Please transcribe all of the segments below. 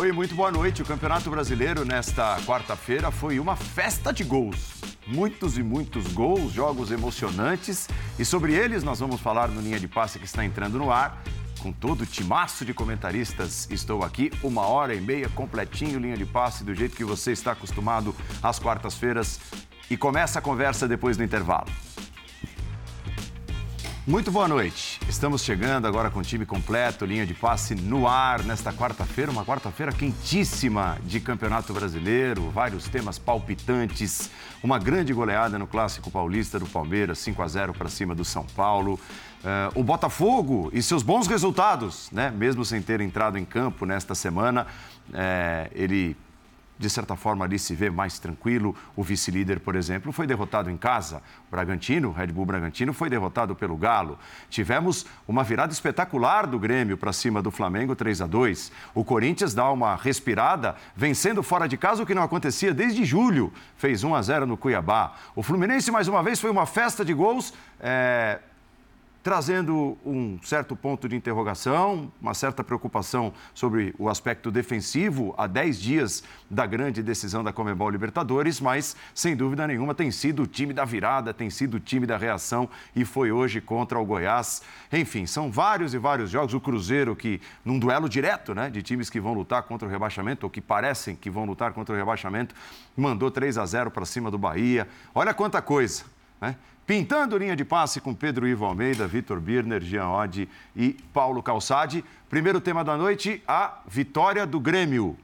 Oi, muito boa noite. O Campeonato Brasileiro nesta quarta-feira foi uma festa de gols. Muitos e muitos gols, jogos emocionantes. E sobre eles nós vamos falar no Linha de Passe que está entrando no ar. Com todo o timaço de comentaristas, estou aqui uma hora e meia completinho, linha de passe, do jeito que você está acostumado às quartas-feiras. E começa a conversa depois do intervalo. Muito boa noite. Estamos chegando agora com o time completo, linha de passe no ar nesta quarta-feira, uma quarta-feira quentíssima de Campeonato Brasileiro, vários temas palpitantes, uma grande goleada no Clássico Paulista do Palmeiras, 5 a 0 para cima do São Paulo. Uh, o Botafogo e seus bons resultados, né? Mesmo sem ter entrado em campo nesta semana, é, ele de certa forma, ali se vê mais tranquilo. O vice-líder, por exemplo, foi derrotado em casa. O Bragantino, Red Bull Bragantino, foi derrotado pelo Galo. Tivemos uma virada espetacular do Grêmio para cima do Flamengo, 3 a 2 O Corinthians dá uma respirada, vencendo fora de casa, o que não acontecia desde julho. Fez 1 a 0 no Cuiabá. O Fluminense, mais uma vez, foi uma festa de gols. É trazendo um certo ponto de interrogação, uma certa preocupação sobre o aspecto defensivo há 10 dias da grande decisão da Comebol Libertadores, mas sem dúvida nenhuma tem sido o time da virada, tem sido o time da reação e foi hoje contra o Goiás. Enfim, são vários e vários jogos. O Cruzeiro que num duelo direto, né, de times que vão lutar contra o rebaixamento ou que parecem que vão lutar contra o rebaixamento, mandou 3 a 0 para cima do Bahia. Olha quanta coisa, né? Pintando linha de passe com Pedro Ivo Almeida, Vitor Birner, Jean Oddi e Paulo Calçade. Primeiro tema da noite, a vitória do Grêmio.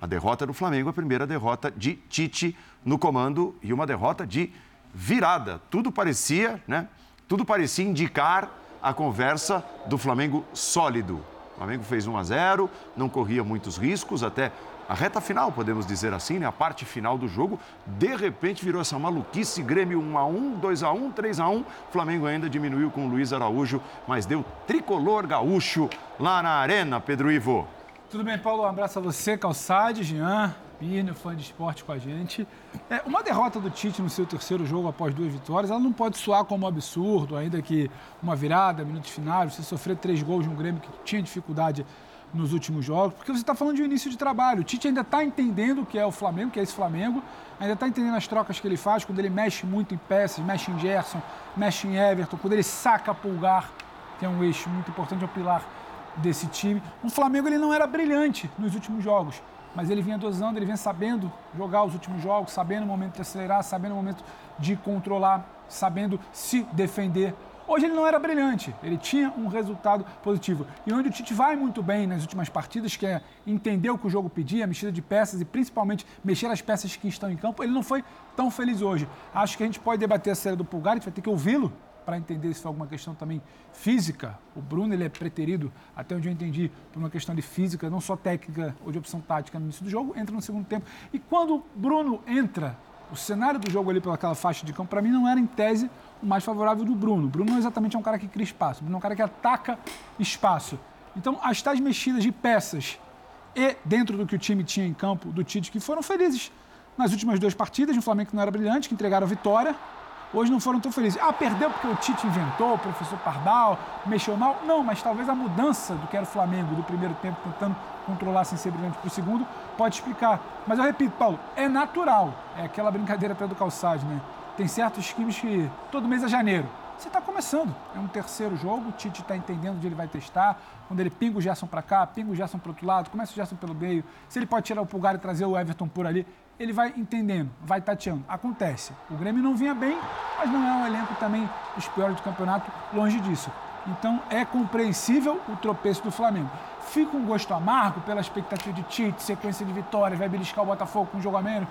A derrota do Flamengo, a primeira derrota de Tite no comando e uma derrota de virada. Tudo parecia, né? Tudo parecia indicar a conversa do Flamengo sólido. O Flamengo fez 1 a 0, não corria muitos riscos, até a reta final, podemos dizer assim, né? a parte final do jogo, de repente virou essa maluquice, Grêmio 1 a 1, 2 a 1, 3 a 1. Flamengo ainda diminuiu com o Luiz Araújo, mas deu tricolor gaúcho lá na arena, Pedro Ivo. Tudo bem, Paulo? Um abraço a você, Calçade, Jean, Pino, fã de esporte com a gente. É, uma derrota do Tite no seu terceiro jogo após duas vitórias, ela não pode soar como um absurdo, ainda que uma virada, minutos finais, você sofrer três gols de um Grêmio que tinha dificuldade nos últimos jogos, porque você está falando de um início de trabalho. O Tite ainda está entendendo o que é o Flamengo, que é esse Flamengo, ainda está entendendo as trocas que ele faz, quando ele mexe muito em peças, mexe em Gerson, mexe em Everton, quando ele saca Pulgar, que é um eixo muito importante, é o pilar desse time. O Flamengo ele não era brilhante nos últimos jogos, mas ele vinha dosando, ele vinha sabendo jogar os últimos jogos, sabendo o momento de acelerar, sabendo o momento de controlar, sabendo se defender. Hoje ele não era brilhante, ele tinha um resultado positivo. E onde o Tite vai muito bem nas últimas partidas, que é entender o que o jogo pedia, mexida de peças e principalmente mexer as peças que estão em campo, ele não foi tão feliz hoje. Acho que a gente pode debater a série do Pulgar, a gente vai ter que ouvi-lo para entender se foi alguma questão também física. O Bruno ele é preterido, até onde eu entendi, por uma questão de física, não só técnica ou de opção tática no início do jogo, entra no segundo tempo. E quando o Bruno entra, o cenário do jogo ali pelaquela faixa de campo, para mim não era em tese mais favorável do Bruno. Bruno não é exatamente é um cara que cria espaço, Bruno é um cara que ataca espaço. Então, as tais mexidas de peças e dentro do que o time tinha em campo do Tite, que foram felizes nas últimas duas partidas, um Flamengo que não era brilhante, que entregaram a vitória, hoje não foram tão felizes. Ah, perdeu porque o Tite inventou, o professor Pardal, mexeu mal. Não, mas talvez a mudança do que era o Flamengo do primeiro tempo, tentando controlar sem ser brilhante para o segundo, pode explicar. Mas eu repito, Paulo, é natural. É aquela brincadeira até do calçado, né? Tem certos times que todo mês é janeiro. Você está começando. É um terceiro jogo, o Tite está entendendo onde ele vai testar. Quando ele pinga o Gerson para cá, pinga o Gerson para outro lado, começa o Gerson pelo meio. Se ele pode tirar o pulgar e trazer o Everton por ali, ele vai entendendo, vai tateando. Acontece. O Grêmio não vinha bem, mas não é um elenco também dos piores do campeonato, longe disso. Então é compreensível o tropeço do Flamengo. Fica um gosto amargo pela expectativa de Tite, sequência de vitórias, vai beliscar o Botafogo com um jogo a menos.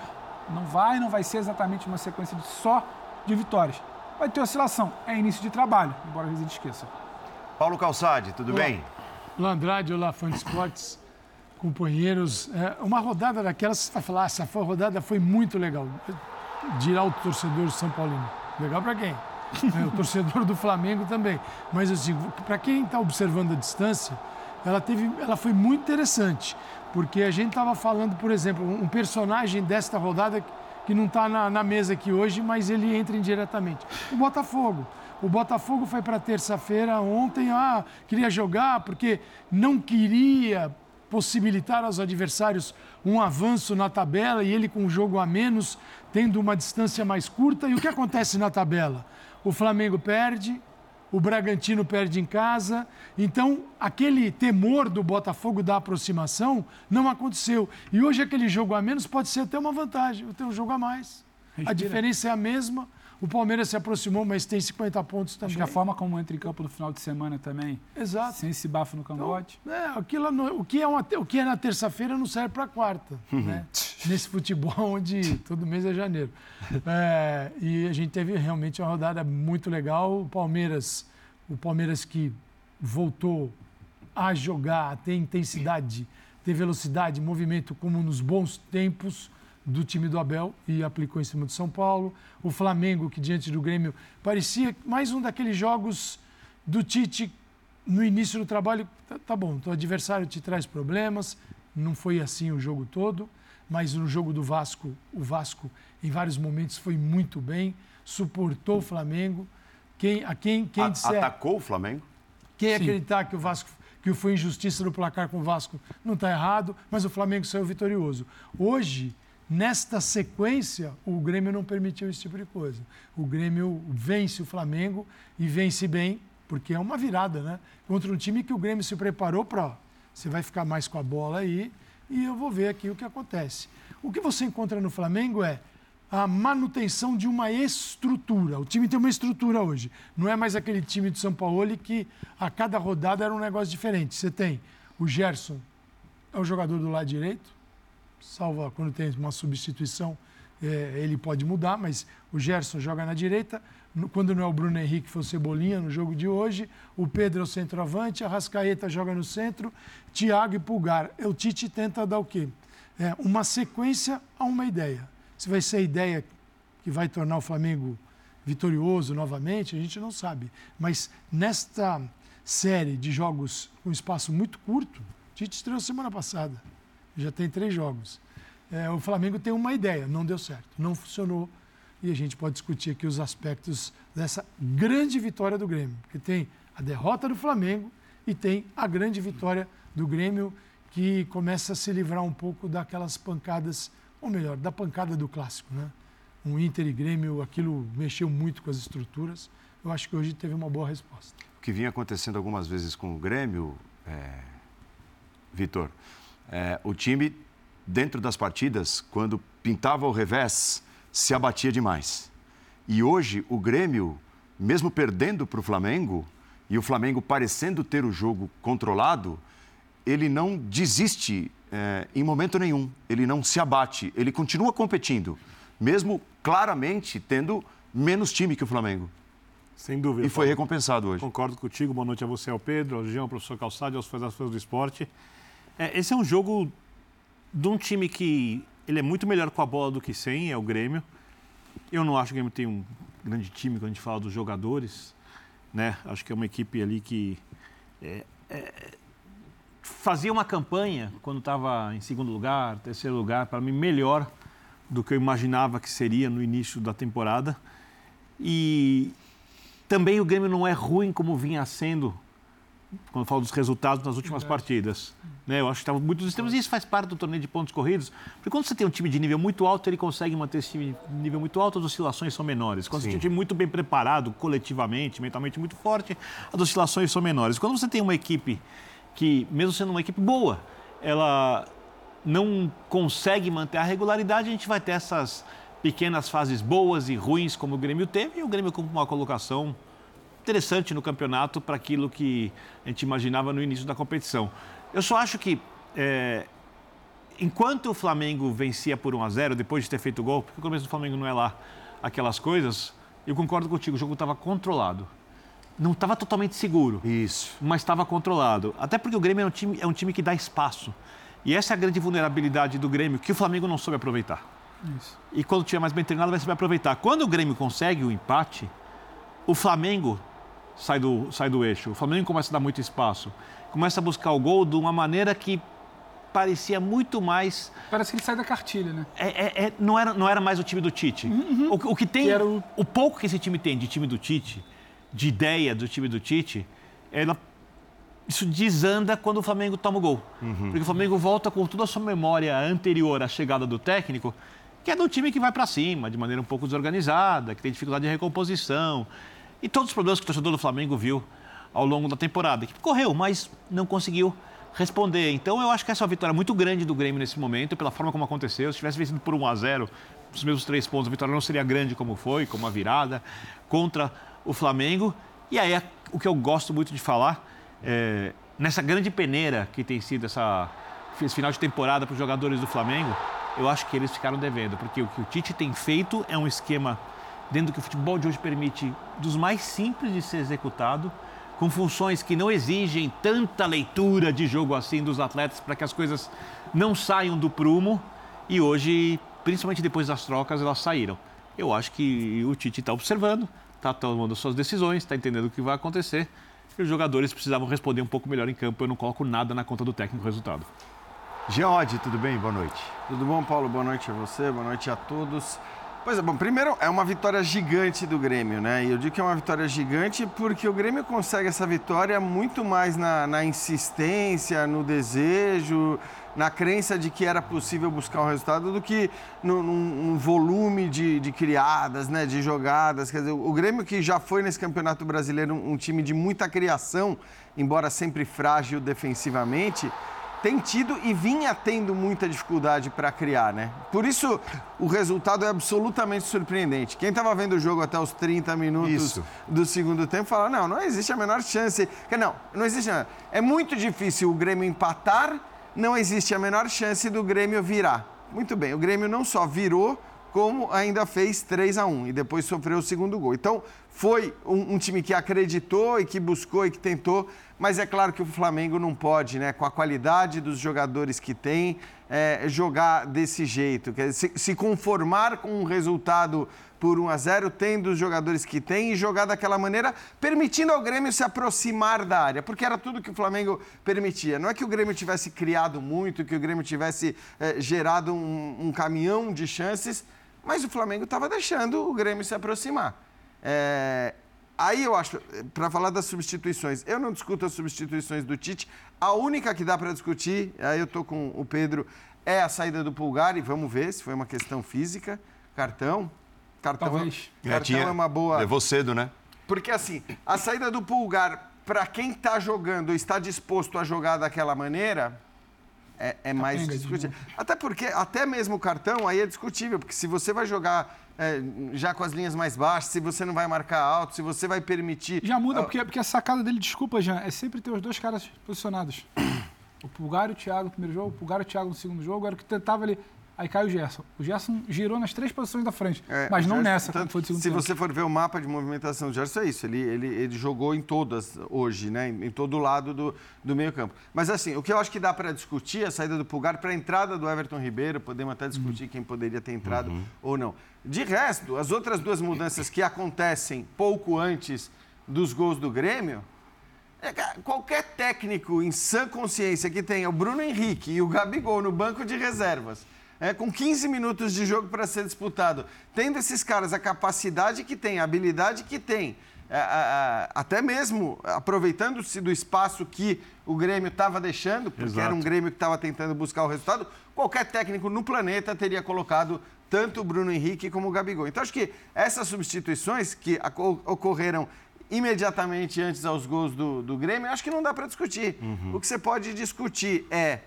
Não vai, não vai ser exatamente uma sequência de só de vitórias. Vai ter oscilação. É início de trabalho, embora a gente esqueça. Paulo Calçade, tudo olá. bem? Olá, Andrade, olá, fã de esportes, companheiros. É, uma rodada daquelas, você vai falar, essa rodada foi muito legal. Dirá o torcedor de São Paulino. Legal para quem? É, o torcedor do Flamengo também. Mas, assim, para quem está observando a distância, ela, teve, ela foi muito interessante. Porque a gente estava falando, por exemplo, um personagem desta rodada que não está na, na, mesa aqui hoje, mas ele entra indiretamente. O Botafogo. O Botafogo foi para terça-feira ontem, ah, queria jogar porque não queria possibilitar aos adversários um avanço na tabela e ele com um jogo a menos, tendo uma distância mais curta. E o que acontece na tabela? O Flamengo perde, o Bragantino perde em casa. Então, aquele temor do Botafogo da aproximação não aconteceu. E hoje aquele jogo a menos pode ser até uma vantagem, tenho um jogo a mais. Respira. A diferença é a mesma o Palmeiras se aproximou, mas tem 50 pontos também. Acho que a forma como entra em campo no final de semana também. Exato. Sem esse bafo no cangote. Então, é, aquilo, o, que é uma, o que é na terça-feira não serve para quarta. Uhum. Né? Nesse futebol onde todo mês é janeiro. É, e a gente teve realmente uma rodada muito legal. O Palmeiras, o Palmeiras que voltou a jogar, a ter intensidade, ter velocidade, movimento como nos bons tempos do time do Abel e aplicou em cima do São Paulo. O Flamengo, que diante do Grêmio parecia mais um daqueles jogos do Tite no início do trabalho. Tá, tá bom, o adversário te traz problemas, não foi assim o jogo todo, mas no jogo do Vasco, o Vasco em vários momentos foi muito bem, suportou o Flamengo. Quem, a quem, quem a, disser, Atacou o Flamengo? Quem Sim. acreditar que o Vasco que foi injustiça no placar com o Vasco não está errado, mas o Flamengo saiu vitorioso. Hoje, Nesta sequência, o Grêmio não permitiu esse tipo de coisa. O Grêmio vence o Flamengo e vence bem, porque é uma virada, né? Contra um time que o Grêmio se preparou para. Você vai ficar mais com a bola aí e eu vou ver aqui o que acontece. O que você encontra no Flamengo é a manutenção de uma estrutura. O time tem uma estrutura hoje. Não é mais aquele time de São Paulo que a cada rodada era um negócio diferente. Você tem o Gerson, é o jogador do lado direito salva quando tem uma substituição, é, ele pode mudar, mas o Gerson joga na direita. Quando não é o Bruno Henrique, foi o Cebolinha no jogo de hoje. O Pedro é o centroavante, a Rascaeta joga no centro, Thiago e Pulgar. O Tite tenta dar o quê? É, uma sequência a uma ideia. Se vai ser a ideia que vai tornar o Flamengo vitorioso novamente, a gente não sabe. Mas nesta série de jogos com espaço muito curto, Tite estreou semana passada já tem três jogos. É, o Flamengo tem uma ideia, não deu certo, não funcionou. E a gente pode discutir aqui os aspectos dessa grande vitória do Grêmio, porque tem a derrota do Flamengo e tem a grande vitória do Grêmio, que começa a se livrar um pouco daquelas pancadas, ou melhor, da pancada do clássico. Né? Um Inter e Grêmio, aquilo mexeu muito com as estruturas. Eu acho que hoje teve uma boa resposta. O que vinha acontecendo algumas vezes com o Grêmio, é... Vitor, é, o time, dentro das partidas, quando pintava o revés, se abatia demais. E hoje, o Grêmio, mesmo perdendo para o Flamengo, e o Flamengo parecendo ter o jogo controlado, ele não desiste é, em momento nenhum, ele não se abate, ele continua competindo, mesmo claramente tendo menos time que o Flamengo. Sem dúvida. E foi Paulo. recompensado hoje. Concordo contigo. Boa noite a você, ao Pedro, ao Jean, ao professor Calçado aos fãs do esporte. É, esse é um jogo de um time que ele é muito melhor com a bola do que sem, é o Grêmio. Eu não acho que o Grêmio tem um grande time quando a gente fala dos jogadores. Né? Acho que é uma equipe ali que é, é, fazia uma campanha quando estava em segundo lugar, terceiro lugar, para mim melhor do que eu imaginava que seria no início da temporada. E também o Grêmio não é ruim como vinha sendo quando eu falo dos resultados nas últimas Verdade. partidas. Né? Eu acho que estava muito dos extremos e isso faz parte do torneio de pontos corridos. Porque quando você tem um time de nível muito alto, ele consegue manter esse time de nível muito alto, as oscilações são menores. Quando Sim. você tem um time muito bem preparado, coletivamente, mentalmente muito forte, as oscilações são menores. Quando você tem uma equipe que, mesmo sendo uma equipe boa, ela não consegue manter a regularidade, a gente vai ter essas pequenas fases boas e ruins, como o Grêmio teve, e o Grêmio com uma colocação interessante no campeonato para aquilo que a gente imaginava no início da competição. Eu só acho que, é, enquanto o Flamengo vencia por 1 a 0 depois de ter feito o gol, porque o começo do Flamengo não é lá aquelas coisas, eu concordo contigo, o jogo estava controlado. Não estava totalmente seguro. Isso. Mas estava controlado. Até porque o Grêmio é um, time, é um time que dá espaço. E essa é a grande vulnerabilidade do Grêmio, que o Flamengo não soube aproveitar. Isso. E quando tiver mais bem treinado, vai saber aproveitar. Quando o Grêmio consegue o empate, o Flamengo sai do, sai do eixo. O Flamengo começa a dar muito espaço. Começa a buscar o gol de uma maneira que parecia muito mais. Parece que ele sai da cartilha, né? É, é, é não, era, não era mais o time do Tite. Uhum. O, o, que tem. Que o... o... pouco que esse time tem de time do Tite, de ideia do time do Tite, ela isso desanda quando o Flamengo toma o gol. Uhum. Porque o Flamengo volta com toda a sua memória anterior à chegada do técnico, que é do time que vai para cima, de maneira um pouco desorganizada, que tem dificuldade de recomposição. E todos os problemas que o torcedor do Flamengo viu ao longo da temporada. Que correu, mas não conseguiu responder. Então eu acho que essa é uma vitória muito grande do Grêmio nesse momento, pela forma como aconteceu. Se tivesse vencido por 1 a 0 os mesmos três pontos, a vitória não seria grande como foi, como a virada contra o Flamengo. E aí é o que eu gosto muito de falar, é, nessa grande peneira que tem sido essa, esse final de temporada para os jogadores do Flamengo, eu acho que eles ficaram devendo, porque o que o Tite tem feito é um esquema, dentro do que o futebol de hoje permite, dos mais simples de ser executado, com funções que não exigem tanta leitura de jogo assim dos atletas para que as coisas não saiam do prumo. E hoje, principalmente depois das trocas, elas saíram. Eu acho que o Tite está observando, está tomando suas decisões, está entendendo o que vai acontecer. E os jogadores precisavam responder um pouco melhor em campo. Eu não coloco nada na conta do técnico resultado. Geode, tudo bem? Boa noite. Tudo bom, Paulo? Boa noite a você, boa noite a todos. Pois é, bom, primeiro é uma vitória gigante do Grêmio, né? E eu digo que é uma vitória gigante porque o Grêmio consegue essa vitória muito mais na, na insistência, no desejo, na crença de que era possível buscar um resultado do que num, volume de, de, criadas, né, de jogadas. Quer dizer, o Grêmio que já foi nesse Campeonato Brasileiro um, um time de muita criação, embora sempre frágil defensivamente, tem tido e vinha tendo muita dificuldade para criar, né? Por isso o resultado é absolutamente surpreendente. Quem estava vendo o jogo até os 30 minutos isso. do segundo tempo fala: não, não existe a menor chance. Não, não existe. É muito difícil o Grêmio empatar, não existe a menor chance do Grêmio virar. Muito bem, o Grêmio não só virou, como ainda fez 3 a 1 e depois sofreu o segundo gol. Então, foi um, um, time que acreditou e que buscou e que tentou, mas é claro que o Flamengo não pode, né, com a qualidade dos jogadores que tem, é, jogar desse jeito, quer dizer, se, se, conformar com um resultado por 1 a 0, tendo os jogadores que tem e jogar daquela maneira, permitindo ao Grêmio se aproximar da área, porque era tudo que o Flamengo permitia. Não é que o Grêmio tivesse criado muito, que o Grêmio tivesse é, gerado um, um caminhão de chances, mas o Flamengo estava deixando o Grêmio se aproximar. É, aí eu acho, para falar das substituições, eu não discuto as substituições do Tite. A única que dá para discutir, aí eu estou com o Pedro, é a saída do Pulgar e vamos ver se foi uma questão física. Cartão. Cartão, Talvez. cartão é, é uma boa. Levou cedo, né? Porque assim, a saída do Pulgar, para quem está jogando, está disposto a jogar daquela maneira, é, é mais discutível. Até porque, até mesmo o cartão aí é discutível, porque se você vai jogar é, já com as linhas mais baixas, se você não vai marcar alto, se você vai permitir. Já muda, uh, porque, porque a sacada dele, desculpa, Jean, é sempre ter os dois caras posicionados. O Pulgar e o Thiago no primeiro jogo, o Pulgar e o Thiago no segundo jogo, era o que tentava ali. Aí cai o Gerson. O Gerson girou nas três posições da frente, é, mas não Gerson, nessa, tanto, Se tempo. você for ver o mapa de movimentação do Gerson, é isso. Ele, ele, ele jogou em todas hoje, né? em, em todo lado do, do meio campo. Mas assim, o que eu acho que dá para discutir é a saída do Pulgar para a entrada do Everton Ribeiro. Podemos até discutir uhum. quem poderia ter entrado uhum. ou não. De resto, as outras duas mudanças que acontecem pouco antes dos gols do Grêmio, é, qualquer técnico em sã consciência que tenha o Bruno Henrique e o Gabigol no banco de reservas é, com 15 minutos de jogo para ser disputado, tendo esses caras a capacidade que tem, a habilidade que tem, é, é, até mesmo aproveitando-se do espaço que o Grêmio estava deixando, porque Exato. era um Grêmio que estava tentando buscar o resultado, qualquer técnico no planeta teria colocado tanto o Bruno Henrique como o Gabigol. Então, acho que essas substituições que ocorreram imediatamente antes aos gols do, do Grêmio, acho que não dá para discutir. Uhum. O que você pode discutir é,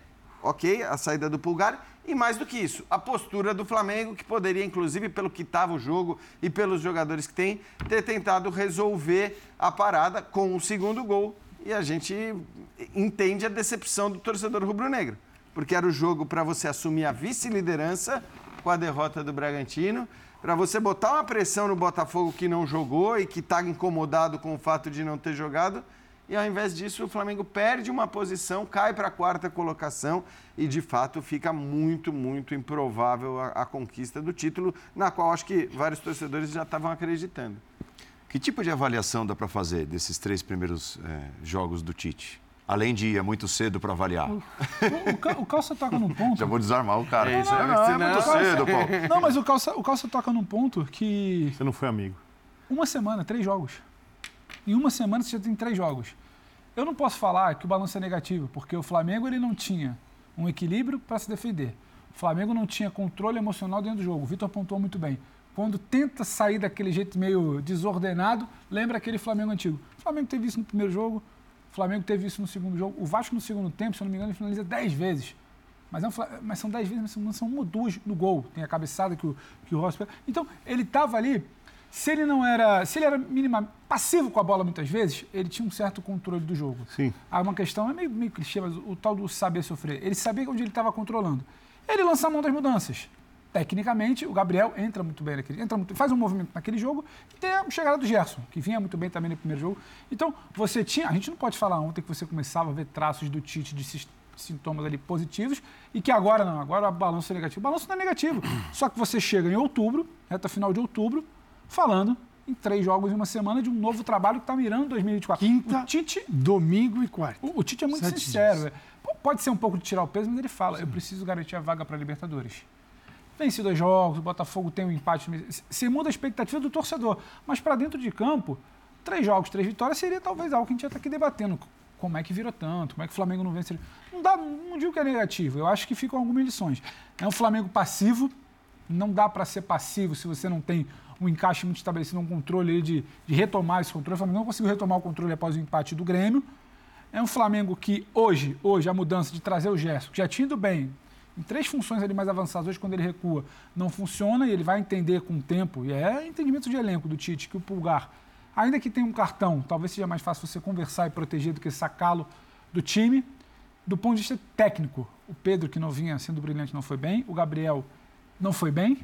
ok, a saída do Pulgar e mais do que isso, a postura do Flamengo, que poderia, inclusive, pelo que estava o jogo e pelos jogadores que tem, ter tentado resolver a parada com o segundo gol. E a gente entende a decepção do torcedor rubro-negro, porque era o jogo para você assumir a vice-liderança com a derrota do Bragantino, para você botar uma pressão no Botafogo que não jogou e que está incomodado com o fato de não ter jogado e ao invés disso o Flamengo perde uma posição, cai para a quarta colocação e de fato fica muito, muito improvável a, a conquista do título, na qual acho que vários torcedores já estavam acreditando. Que tipo de avaliação dá para fazer desses três primeiros é, jogos do Tite? Além de ir é muito cedo para avaliar. O, o, o, Calça toca num ponto. Já vou desarmar o cara. É, isso, não, não, é, não, é muito cedo, Paulo. Não, mas o Calça, o Calça toca num ponto que. Você não foi amigo. Uma semana, três jogos. Em uma semana você já tem três jogos. Eu não posso falar que o balanço é negativo, porque o Flamengo ele não tinha um equilíbrio para se defender. O Flamengo não tinha controle emocional dentro do jogo. O Vitor apontou muito bem. Quando tenta sair daquele jeito meio desordenado, lembra aquele Flamengo antigo. O Flamengo teve isso no primeiro jogo, o Flamengo teve isso no segundo jogo. O Vasco no segundo tempo, se eu não me engano, ele finaliza 10 vezes. Mas, é um, mas são 10 vezes, mas são uma ou duas no gol. Tem a cabeçada que o, que o Rossi... Então, ele estava ali se ele não era, se ele era minimamente passivo com a bola muitas vezes, ele tinha um certo controle do jogo. Sim. Há uma questão, é meio, meio clichê, mas o, tal do saber sofrer. Ele sabia onde ele estava controlando. Ele lança a mão das mudanças. Tecnicamente, o Gabriel entra muito bem naquele, entra muito, faz um movimento naquele jogo e tem a chegada do Gerson, que vinha muito bem também no primeiro jogo. Então, você tinha, a gente não pode falar ontem que você começava a ver traços do Tite de sintomas ali positivos e que agora não, agora o balanço é negativo. O balanço não é negativo. Só que você chega em outubro, reta final de outubro, falando em três jogos em uma semana de um novo trabalho que está mirando 2024. Quinta, o Tite, domingo e quarta. O, o Tite é muito Sete sincero. Dias. Pode ser um pouco de tirar o peso, mas ele fala: Sim. eu preciso garantir a vaga para a Libertadores. Vence dois jogos, o Botafogo tem um empate. Você muda a expectativa do torcedor. Mas para dentro de campo, três jogos, três vitórias seria talvez algo que a gente já está aqui debatendo. Como é que virou tanto? Como é que o Flamengo não vence? Não, dá, não digo que é negativo, eu acho que ficam algumas lições. É um Flamengo passivo, não dá para ser passivo se você não tem um encaixe muito estabelecido, um controle de, de retomar esse controle. O Flamengo não conseguiu retomar o controle após o empate do Grêmio. É um Flamengo que hoje, hoje a mudança de trazer o Gerson, que já tinha ido bem, em três funções ali mais avançadas, hoje quando ele recua, não funciona e ele vai entender com o tempo, e é entendimento de elenco do Tite, que o Pulgar, ainda que tenha um cartão, talvez seja mais fácil você conversar e proteger do que sacá-lo do time. Do ponto de vista técnico, o Pedro, que não vinha sendo brilhante, não foi bem, o Gabriel não foi bem,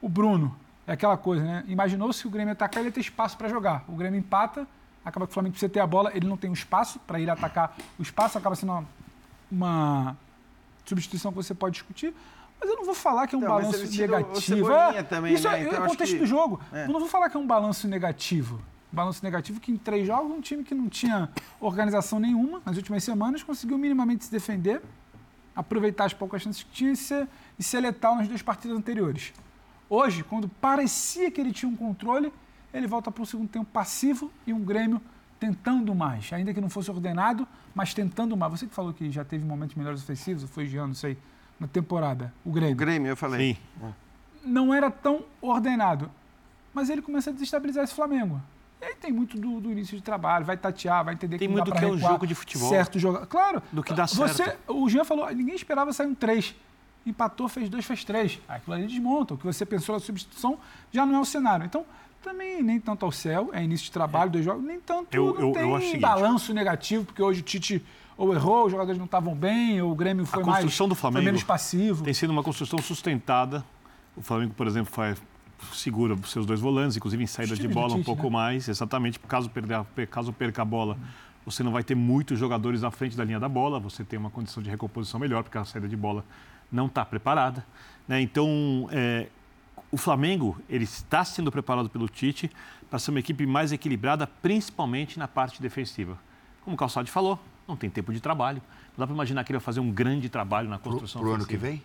o Bruno é aquela coisa, né? Imaginou se o Grêmio atacar, ele ia ter espaço para jogar. O Grêmio empata, acaba que o Flamengo precisa ter a bola, ele não tem um espaço para ir atacar. O espaço acaba sendo uma, uma, substituição que você pode discutir. Mas eu não vou falar que é um então, balanço negativo. É, também, isso né? é, então, o contexto que... do jogo. É. Eu não vou falar que é um balanço negativo. Balanço negativo que em três jogos um time que não tinha organização nenhuma nas últimas semanas conseguiu minimamente se defender, aproveitar as poucas chances que tinha e ser, e ser letal nas duas partidas anteriores. Hoje, quando parecia que ele tinha um controle, ele volta para o segundo tempo passivo e um Grêmio tentando mais, ainda que não fosse ordenado, mas tentando mais. Você que falou que já teve momentos melhores ofensivos, foi Jean, não sei, na temporada, o Grêmio. O Grêmio, eu falei. Sim. Não era tão ordenado, mas ele começa a desestabilizar esse Flamengo. E aí tem muito do, do, início de trabalho, vai tatear, vai entender tem que muito dá que é um jogo de futebol. Certo jogo. Claro. Do que dá você, certo. O Jean falou, ninguém esperava sair um 3 empatou, fez dois, fez três. Aquilo ali desmonta. O que você pensou na substituição já não é o cenário. Então, também nem tanto ao céu, é início de trabalho, dois jogos, nem tanto eu, eu, tem eu acho balanço negativo, porque hoje o Tite ou errou, os jogadores não estavam bem, ou o Grêmio foi, a construção mais, do Flamengo foi menos passivo. Tem sido uma construção sustentada. O Flamengo, por exemplo, faz, segura os seus dois volantes, inclusive em saída de bola Tite, um pouco né? mais, exatamente, caso, perder, caso perca a bola. Você não vai ter muitos jogadores à frente da linha da bola, você tem uma condição de recomposição melhor, porque a saída de bola não está preparada. Né? Então, é, o Flamengo ele está sendo preparado pelo Tite para ser uma equipe mais equilibrada, principalmente na parte defensiva. Como o Calçade falou, não tem tempo de trabalho. Não dá para imaginar que ele vai fazer um grande trabalho na construção Para o ano que vem?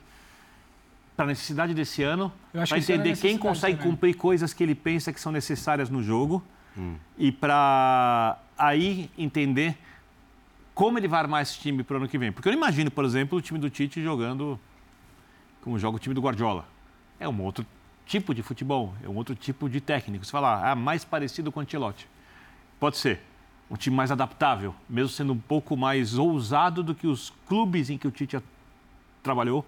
Para a necessidade desse ano, para entender quem consegue também. cumprir coisas que ele pensa que são necessárias no jogo hum. e para aí entender como ele vai armar esse time para o ano que vem. Porque eu imagino, por exemplo, o time do Tite jogando como joga o time do Guardiola. É um outro tipo de futebol, é um outro tipo de técnico. Você fala, ah, mais parecido com o Ancelotti. Pode ser. Um time mais adaptável, mesmo sendo um pouco mais ousado do que os clubes em que o Tite trabalhou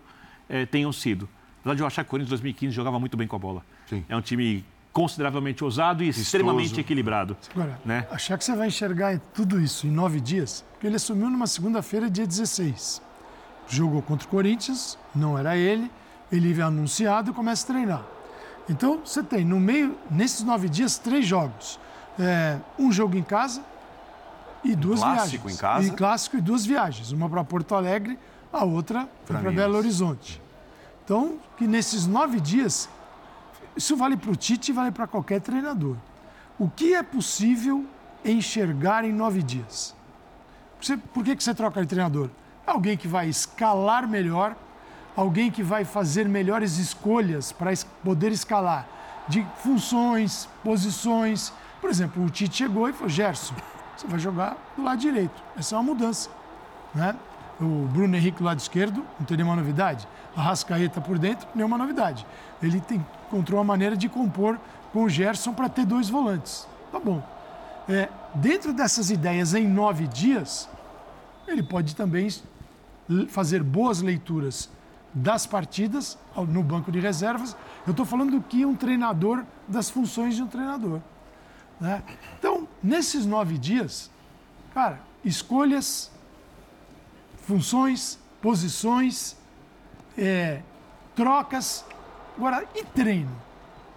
eh, tenham sido. Apesar de eu achar que o Corinthians 2015 jogava muito bem com a bola. Sim. É um time consideravelmente ousado e Vistoso. extremamente equilibrado. Agora, né? achar que você vai enxergar tudo isso em nove dias, porque ele assumiu numa segunda-feira, dia 16 jogou contra o Corinthians, não era ele, ele é anunciado e começa a treinar. Então você tem no meio, nesses nove dias, três jogos. É, um jogo em casa e duas clássico viagens. em casa? E clássico e duas viagens. Uma para Porto Alegre, a outra para Belo Horizonte. Então, que nesses nove dias, isso vale para o Tite e vale para qualquer treinador. O que é possível enxergar em nove dias? Você, por que, que você troca de treinador? Alguém que vai escalar melhor, alguém que vai fazer melhores escolhas para poder escalar de funções, posições. Por exemplo, o Tite chegou e falou: Gerson, você vai jogar do lado direito. Essa é uma mudança. Né? O Bruno Henrique do lado esquerdo, não tem nenhuma novidade. A Rascaeta por dentro, nenhuma novidade. Ele tem, encontrou uma maneira de compor com o Gerson para ter dois volantes. Tá bom. É, dentro dessas ideias, em nove dias, ele pode também fazer boas leituras das partidas no banco de reservas. Eu estou falando do que um treinador, das funções de um treinador. Né? Então, nesses nove dias, cara, escolhas, funções, posições, é, trocas, agora, e treino?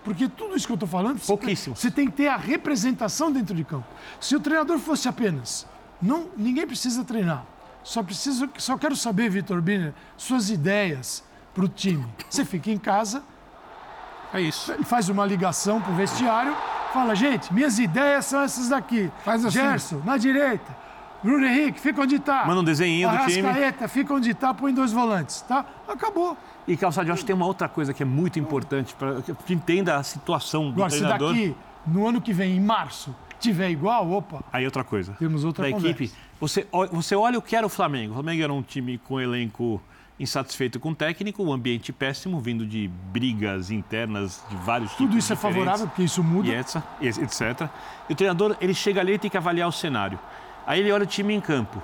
Porque tudo isso que eu estou falando, Pouquíssimo. você tem que ter a representação dentro de campo. Se o treinador fosse apenas, não, ninguém precisa treinar. Só preciso, só quero saber, Vitor Biner, suas ideias para o time. Você fica em casa, é isso. Faz uma ligação para o vestiário, fala, gente, minhas ideias são essas daqui. Faz assim. Gerson, na direita. Bruno Henrique, fica onde está. Manda um desenho do time. Arrascaeta, fica onde está, põe dois volantes, tá? Acabou. E, Calçado, eu acho que tem uma outra coisa que é muito importante para que entenda a situação do Agora, treinador. se daqui, no ano que vem, em março, tiver igual, opa. Aí outra coisa. Temos outra da conversa. equipe. Você, você olha o que era o Flamengo. O Flamengo era um time com elenco insatisfeito com o técnico, um ambiente péssimo, vindo de brigas internas de vários Tudo isso é favorável, porque isso muda. E etc, etc. E o treinador, ele chega ali e tem que avaliar o cenário. Aí ele olha o time em campo.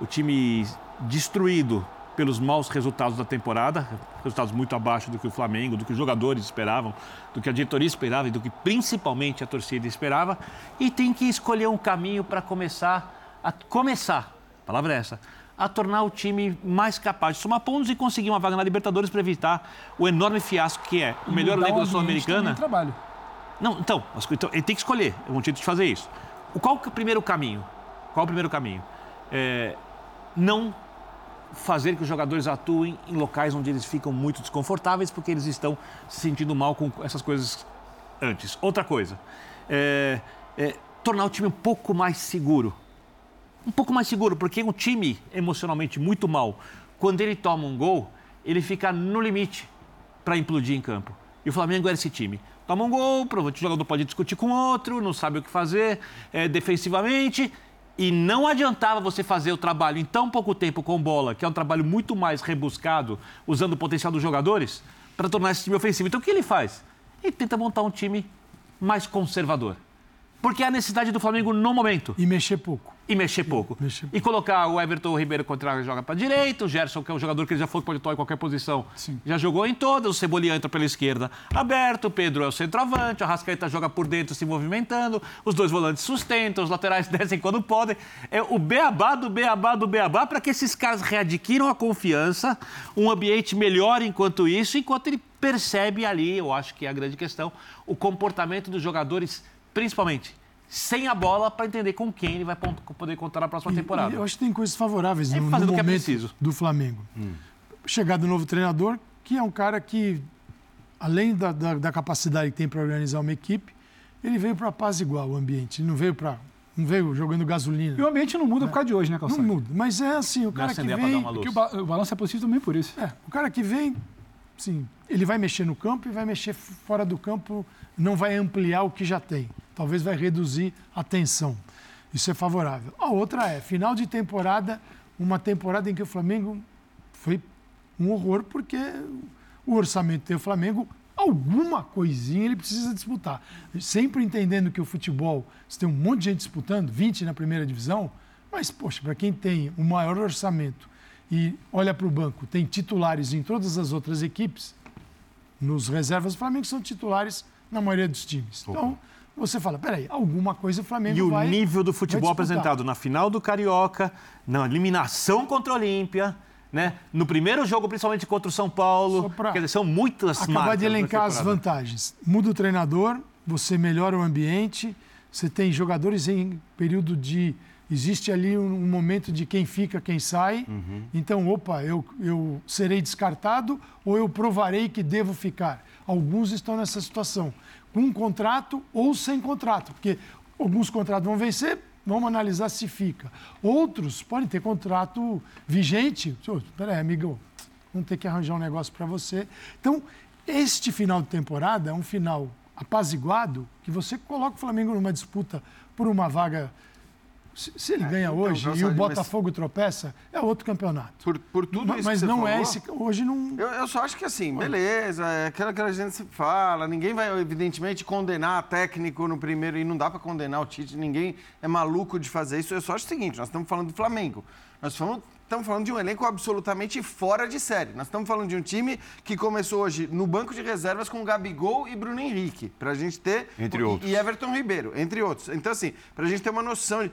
O time destruído pelos maus resultados da temporada, resultados muito abaixo do que o Flamengo, do que os jogadores esperavam, do que a diretoria esperava e do que principalmente a torcida esperava, e tem que escolher um caminho para começar a começar, a palavra é essa, a tornar o time mais capaz de somar pontos e conseguir uma vaga na Libertadores para evitar o enorme fiasco que é o melhor elenco da Sul-Americana. é trabalho. Não, então, então, ele tem que escolher um jeito de fazer isso. Qual é o primeiro caminho? Qual é o primeiro caminho? É, não fazer que os jogadores atuem em locais onde eles ficam muito desconfortáveis porque eles estão se sentindo mal com essas coisas antes. Outra coisa, é, é, tornar o time um pouco mais seguro. Um pouco mais seguro, porque um time emocionalmente muito mal, quando ele toma um gol, ele fica no limite para implodir em campo. E o Flamengo era esse time. Toma um gol, o jogador pode discutir com outro, não sabe o que fazer é, defensivamente. E não adiantava você fazer o trabalho em tão pouco tempo com bola, que é um trabalho muito mais rebuscado, usando o potencial dos jogadores, para tornar esse time ofensivo. Então o que ele faz? Ele tenta montar um time mais conservador. Porque é a necessidade do Flamengo no momento E mexer pouco. e mexer pouco. Mexer E colocar o Everton Ribeiro contra joga para direita, o Gerson, que é um jogador que ele já foi pode atuar em qualquer posição, Sim. já jogou em todas, o Cebolinha entra pela esquerda aberto, o Pedro é o centroavante, o Arrascaeta joga por dentro se movimentando, os dois volantes sustentam, os laterais descem quando podem. É o beabá do beabá do beabá para que esses caras readquiram a confiança, um ambiente melhor enquanto isso, enquanto ele percebe ali, eu acho que é a grande questão, o comportamento dos jogadores, principalmente sem a bola, para entender com quem ele vai poder contar na próxima E- temporada. e eu acho que tem coisas favoráveis É no, no que é momento preciso. do Flamengo. Chegada do novo treinador, que é um cara que, além da, da- da capacidade que tem para organizar uma equipe, ele veio para apaziguar o ambiente. Ele não veio para não veio jogando gasolina. E o ambiente não muda por causa de hoje, né, Não Calçado? muda. Mas é assim, o cara que dar vem. luz. Porque o, ba o balanço é possível também por isso. É, o cara que vem, sim, ele vai mexer no campo e vai mexer fora do campo, não vai ampliar o que já tem. Talvez vai reduzir a tensão. Isso é favorável. A outra é, final de temporada, uma temporada em que o Flamengo foi um horror, porque o orçamento tem o Flamengo, alguma coisinha ele precisa disputar. Sempre entendendo que o futebol, você tem um monte de gente disputando, 20 na primeira divisão, mas, poxa, para quem tem o maior orçamento e olha para o banco, tem titulares em todas as outras equipes, nos reservas do Flamengo são titulares na maioria dos times. Então, você fala, peraí, alguma coisa o Flamengo E o vai nível do futebol apresentado na final do Carioca, na eliminação contra o Olímpia, né? no primeiro jogo, principalmente contra o São Paulo. Quer dizer, são muitas Acabar marcas de da elencar as vantagens. Muda o treinador, você melhora o ambiente, você tem jogadores em período de. Existe ali um, um momento de quem fica, quem sai. Uhum. Então, opa, eu, eu serei descartado ou eu provarei que devo ficar. Alguns estão nessa situação, com um contrato ou sem contrato, porque alguns contratos vão vencer, vamos analisar se fica. Outros podem ter contrato vigente. Peraí, amigo, vamos ter que arranjar um negócio para você. Então, este final de temporada é um final apaziguado que você coloca o Flamengo numa disputa por uma vaga Se, se ele ganha então, hoje e o mas- Botafogo tropeça, é outro campeonato. Por, por tudo isso Mas que você não é falou, esse. Hoje não. Eu, eu só acho que assim, beleza, é aquela que a gente fala, ninguém vai, evidentemente, condenar técnico no primeiro, e não dá para condenar o Tite, ninguém é maluco de fazer isso. Eu só acho o seguinte, nós estamos falando do Flamengo. Nós estamos, estamos falando de um elenco absolutamente fora de série. Nós estamos falando de um time que começou hoje no banco de reservas com Gabigol e Bruno Henrique, para a gente ter... Entre e- outros. E Everton Ribeiro, entre outros. Então, assim, para a gente ter uma noção de...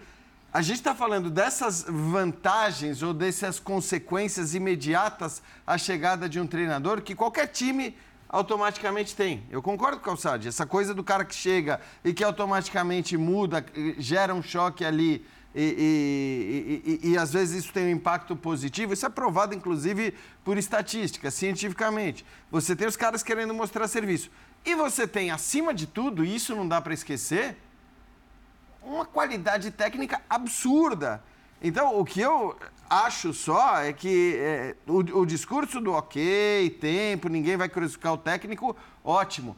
A gente está falando dessas vantagens ou dessas consequências imediatas à chegada de um treinador que qualquer time automaticamente tem. Eu concordo com o Calçade. Essa coisa do cara que chega e que automaticamente muda, eh, gera um choque ali e, e- e- e- às vezes isso tem um impacto positivo. Isso é provado, inclusive, por estatística, cientificamente. Você tem os caras querendo mostrar serviço. E você tem, acima de tudo, e isso não dá para esquecer, uma qualidade técnica absurda. Então, o que eu acho só é que é, o, o discurso do ok, tempo, ninguém vai crucificar o técnico, ótimo.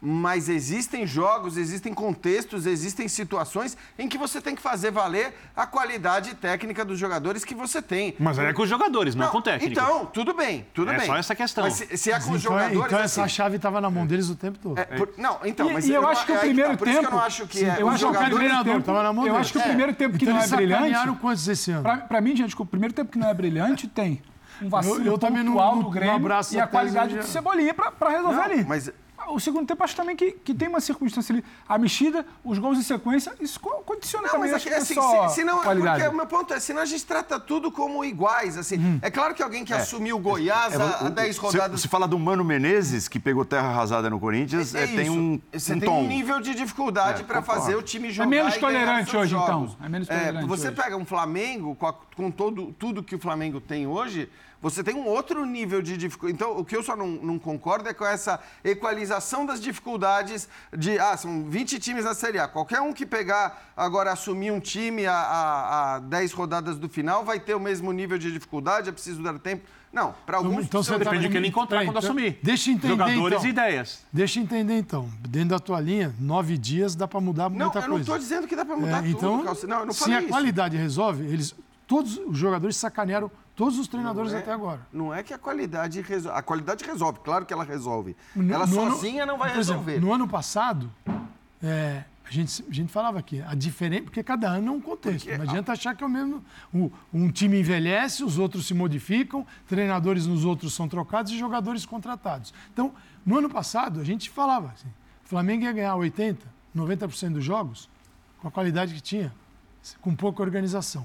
Mas existem jogos, existem contextos, existem situações em que você tem que fazer valer a qualidade técnica dos jogadores que você tem. Mas aí é com os jogadores, não, com o técnico. Então, tudo bem, tudo É bem. só essa questão. Mas se, se é com os Então, jogadores. então essa assim, chave estava na mão deles o tempo todo. é, por- não, então, E- mas e eu não- acho que o é primeiro tá, por isso que eu não tempo- acho que Sim, é. eu acho que o jogadores- primeiro treinador, tempo- tava na mão eu acho que o É. primeiro tempo que então não é brilhante. quantos esse ano? Pra, pra mim, gente, o primeiro tempo que não é brilhante tem um vacilo Eu- eu também não- pontual não- do não Grêmio abraço e a qualidade de- do Cebolinha pra, pra resolver Não, ali. mas- O segundo tempo, acho também que, que tem uma circunstância ali. A mexida, os gols em sequência, isso co- condiciona Não, também. mas acho é é assim, só se, se não, qualidade. porque o meu ponto é, senão a gente trata tudo como iguais, assim. Hum. É claro que alguém que assumiu o Goiás É, há o- 10 se- rodadas... Se fala do Mano Menezes, que pegou terra arrasada no Corinthians, é, tem isso. um, Você um tem tom. um nível de dificuldade É, para fazer o time jogar menos e ganhar tolerante hoje, então. jogos. É menos tolerante você hoje. pega um Flamengo com, a- com todo, tudo que o Flamengo tem hoje, você tem um outro nível de dificuldade. Então, o que eu só não, não concordo é com essa equalização das dificuldades de... Ah, são 20 times na Série A. Qualquer um que pegar agora, assumir um time a, a, a 10 rodadas do final, vai ter o mesmo nível de dificuldade, é preciso dar tempo. Não, para alguns... Então você tá- Depende de quem ele encontrar quando então, assumir. deixa eu entender, Jogadores então. e ideias. Deixa eu entender então. Dentro da tua linha, nove dias dá para mudar Não, muita eu não coisa. estou dizendo que dá para mudar É, tudo, então, Calci. Não, eu não se falei a isso. qualidade resolve, eles, todos os jogadores sacanearam todos os treinadores é- até agora. Não é que a qualidade resolve. A qualidade resolve, claro que ela resolve. No- ela no ano- sozinha não vai por exemplo, resolver. no ano passado, é, a, gente, a gente falava aqui, a diferença, porque cada ano é um contexto. Porque não adianta achar que é o mesmo. o- um time envelhece, os outros se modificam, treinadores nos outros são trocados e jogadores contratados. Então, no ano passado, a gente falava assim: o Flamengo ia ganhar 80%, 90% dos jogos com a qualidade que tinha, com pouca organização.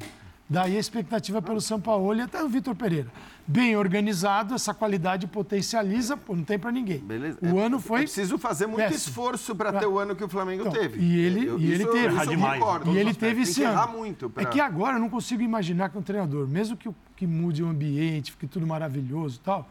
Daí a expectativa pelo São Paulo e até o Vitor Pereira. Bem organizado, essa qualidade potencializa, pô, não tem para ninguém. Beleza. O É- ano foi. É preciso fazer muito péssimo. esforço para ter o ano que o Flamengo Então, teve. e ele- Eu- e ele isso- teve. Isso demais. concordo. E ele teve esse ano. muito. É pra- que agora eu não consigo imaginar que um treinador, mesmo que, que mude o ambiente, fique tudo maravilhoso e tal,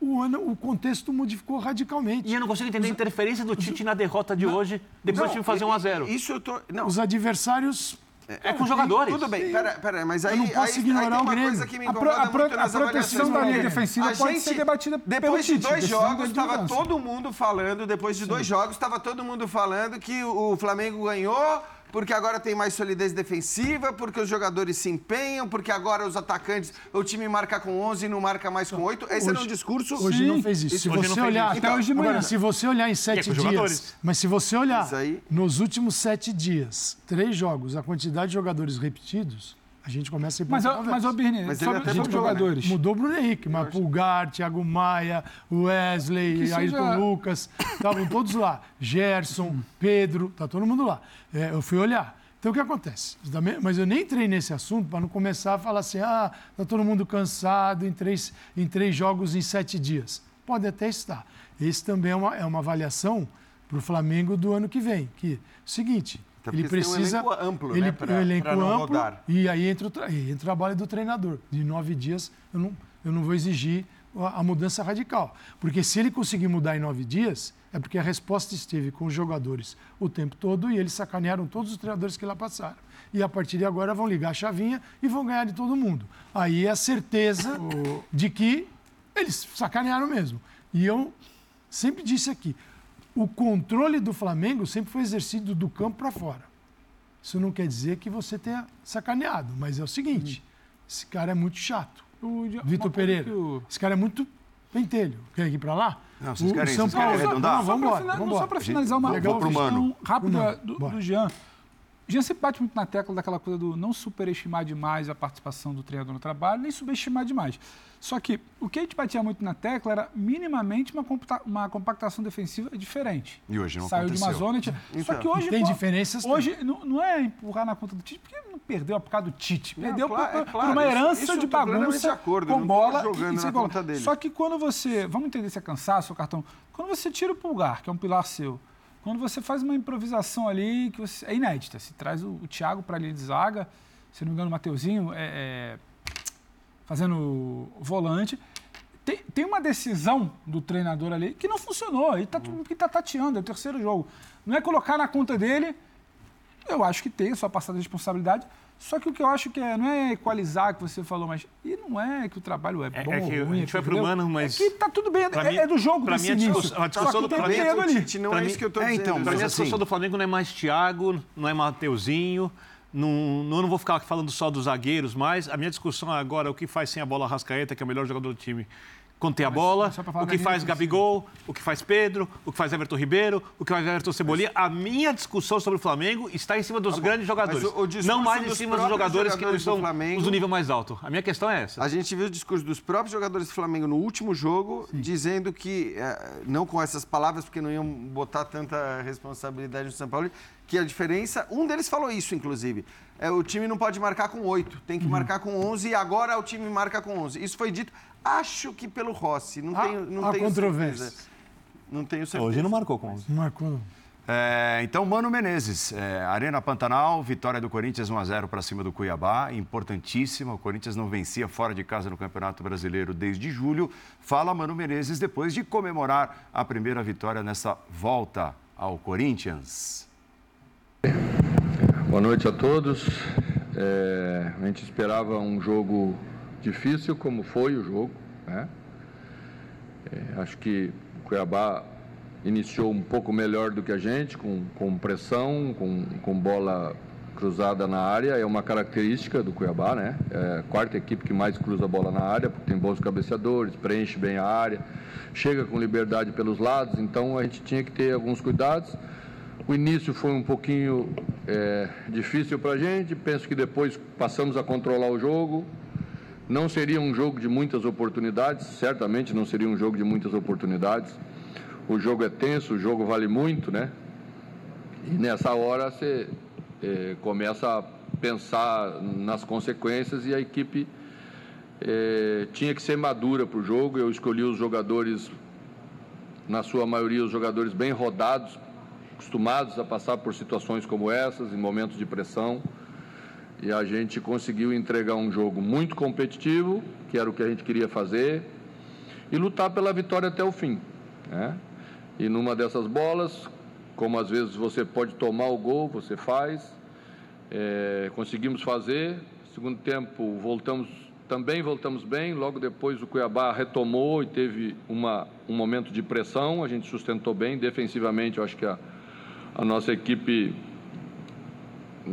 o, ano, o contexto modificou radicalmente. E eu não consigo entender a interferência do Tite na derrota de hoje, depois do time fazer 1 a 0 Isso eu tô... Não, Os adversários. É com os jogadores. Tudo bem, pera, pera, mas aí, não posso aí, aí ignorar tem o uma Grêmio. coisa que me A pro- incomoda a pro- muito a nas proteção avaliações da linha defensiva A pode gente, ser debatida pelo Depois de dois jogos, estava todo mundo falando, depois de dois jogos, estava todo mundo falando que o Flamengo ganhou porque agora tem mais solidez defensiva, porque os jogadores se empenham, porque agora os atacantes, o time marca com 11 e não marca mais com 8. Esse era um discurso... Hoje não fez isso. Se hoje você olhar. isso. Até hoje de manhã. Agora, se você olhar em sete com os dias. jogadores. Mas se você olhar aí- nos últimos sete dias, três jogos, a quantidade de jogadores repetidos, a gente começa a ir Mas, ó, conversa. mas, ô Birne, Mas sobre, sobre mudou, né? jogadores. Mudou o Bruno Henrique, mas Pulgar, Thiago Maia, Wesley, Que seja- Ayrton Lucas, estavam todos lá. Gerson, Pedro, tá todo mundo lá. É, eu fui olhar. Então o que acontece? Mas eu nem entrei nesse assunto para não começar a falar assim, ah, tá todo mundo cansado em três, em três jogos em sete dias. Pode até estar. Esse também é uma, é uma avaliação para o Flamengo do ano que vem. Que é o seguinte, Até ele porque tem um precisa. elenco amplo, ele, né, pra- um elenco amplo, rodar. e aí entra o, tra- entra o trabalho do treinador. De nove dias, eu não, eu não vou exigir a, a mudança radical. Porque se ele conseguir mudar em nove dias, é porque a resposta esteve com os jogadores o tempo todo e eles sacanearam todos os treinadores que lá passaram. E a partir de agora vão ligar a chavinha e vão ganhar de todo mundo. Aí é a certeza de que eles sacanearam mesmo. E eu sempre disse aqui, o controle do Flamengo sempre foi exercido do campo para fora. Isso não quer dizer que você tenha sacaneado, mas é o seguinte: esse cara é muito chato. O- Vitor Pereira. que o- Esse cara é muito pentelho. Quer ir pra lá? Não, vocês O- o querem- São vocês querem Paulo. arredondar? Não, Só vamos embora. só embora. para finalizar uma, questão rápida do, do Jean. O Jean sempre bate muito na tecla daquela coisa do não superestimar demais a participação do treinador no trabalho, nem subestimar demais. Só que o que a gente batia muito na tecla era minimamente uma, uma compactação defensiva diferente. E hoje não Saiu de uma aconteceu. zona. tinha- Só que hoje. Tem pô, diferenças. Hoje não, não é empurrar na conta do Tite, porque não perdeu por causa do Tite. Não, Perdeu claro, por, é por claro, uma isso- herança isso eu de bagunça de acordo, com não bola. jogando e na sem bola. conta dele. Só que quando você. Vamos entender se é cansaço, o cartão. Quando você tira o pulgar, que é um pilar seu, quando você faz uma improvisação ali, que você, é inédita. Se traz o, o Thiago para a linha de zaga, se não me engano, o Mateuzinho é, é, fazendo o volante. Tem, tem uma decisão do treinador ali que não funcionou. E tá, todo mundo que está tateando, é o terceiro jogo. Não é colocar na conta dele. Eu acho que tem a sua passada de responsabilidade. Só que o que eu acho que é, não é equalizar que você falou, mas. E não é que o trabalho é É- bom é que a ruim. gente vai pro entendeu? Mano, mas- É que tá tudo bem, é, mim- é do jogo pra mim, a discussão- a discussão do- um ali. Tite, não é isso que eu tô É, dizendo. então, Pra mim, a assim- discussão do Flamengo não é mais Thiago, não é Mateuzinho, não, não, eu não vou ficar falando só dos zagueiros, mas a minha discussão agora é o que faz sem a bola Rascaeta, que é o melhor jogador do time, tem a bola, o que faz. Gabigol, o que faz Pedro, o que faz Everton Ribeiro, o que faz Everton Cebolinha. A minha discussão sobre o Flamengo está em cima dos grandes jogadores, Tá o- o não mais em cima dos próprios jogadores que não jogadores são os do nível mais alto. A minha questão é essa. A gente viu o discurso dos próprios jogadores do Flamengo no último jogo, dizendo que, eh, não com essas palavras, porque não iam botar tanta responsabilidade no São Paulo, que a diferença. Um deles falou isso, inclusive. É, o time não pode marcar com oito, tem que Uhum. marcar com 11 e agora o time marca com 11. Isso foi dito, acho que pelo Rossi. Não Há- tenho, não há tenho controvérsias. certeza. Não tenho certeza. Hoje não marcou com 11. Não marcou. É, então, Mano Menezes, é, Arena Pantanal, vitória do Corinthians 1x0 para cima do Cuiabá, importantíssima. O Corinthians não vencia fora de casa no Campeonato Brasileiro desde julho. Fala Mano Menezes depois de comemorar a primeira vitória nessa volta ao Corinthians. Boa noite a todos. É, a gente esperava um jogo difícil, como foi o jogo. né? É, acho que o Cuiabá iniciou um pouco melhor do que a gente, com, com pressão, com, com bola cruzada na área. É uma característica do Cuiabá, né? É a quarta equipe que mais cruza a bola na área, porque tem bons cabeceadores, preenche bem a área, chega com liberdade pelos lados. Então a gente tinha que ter alguns cuidados. O início foi um pouquinho é, difícil para a gente, penso que depois passamos a controlar o jogo. Não seria um jogo de muitas oportunidades, certamente não seria um jogo de muitas oportunidades. O jogo é tenso, o jogo vale muito, né? E nessa hora você é, começa a pensar nas consequências e a equipe é, tinha que ser madura para o jogo. Eu escolhi os jogadores, na sua maioria, os jogadores bem rodados, acostumados a passar por situações como essas, em momentos de pressão. E a gente conseguiu entregar um jogo muito competitivo, que era o que a gente queria fazer, e lutar pela vitória até o fim. Né? E numa dessas bolas, como às vezes você pode tomar o gol, você faz. É, conseguimos fazer. Segundo tempo, voltamos também voltamos bem. Logo depois, o Cuiabá retomou e teve uma, um momento de pressão. A gente sustentou bem. Defensivamente, eu acho que a, a nossa equipe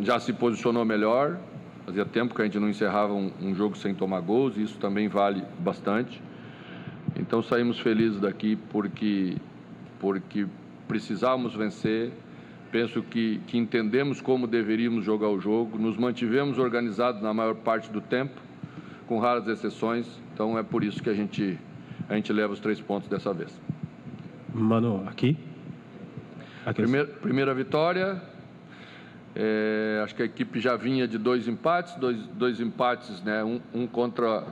já se posicionou melhor. Fazia tempo que a gente não encerrava um, um jogo sem tomar gols, e isso também vale bastante. Então saímos felizes daqui porque, porque precisávamos vencer. Penso que, que entendemos como deveríamos jogar o jogo, nos mantivemos organizados na maior parte do tempo, com raras exceções. Então é por isso que a gente, a gente leva os três pontos dessa vez. Mano, aqui. Primeira, primeira vitória. É, acho que a equipe já vinha de dois empates, dois, dois empates, né? Um, um contra.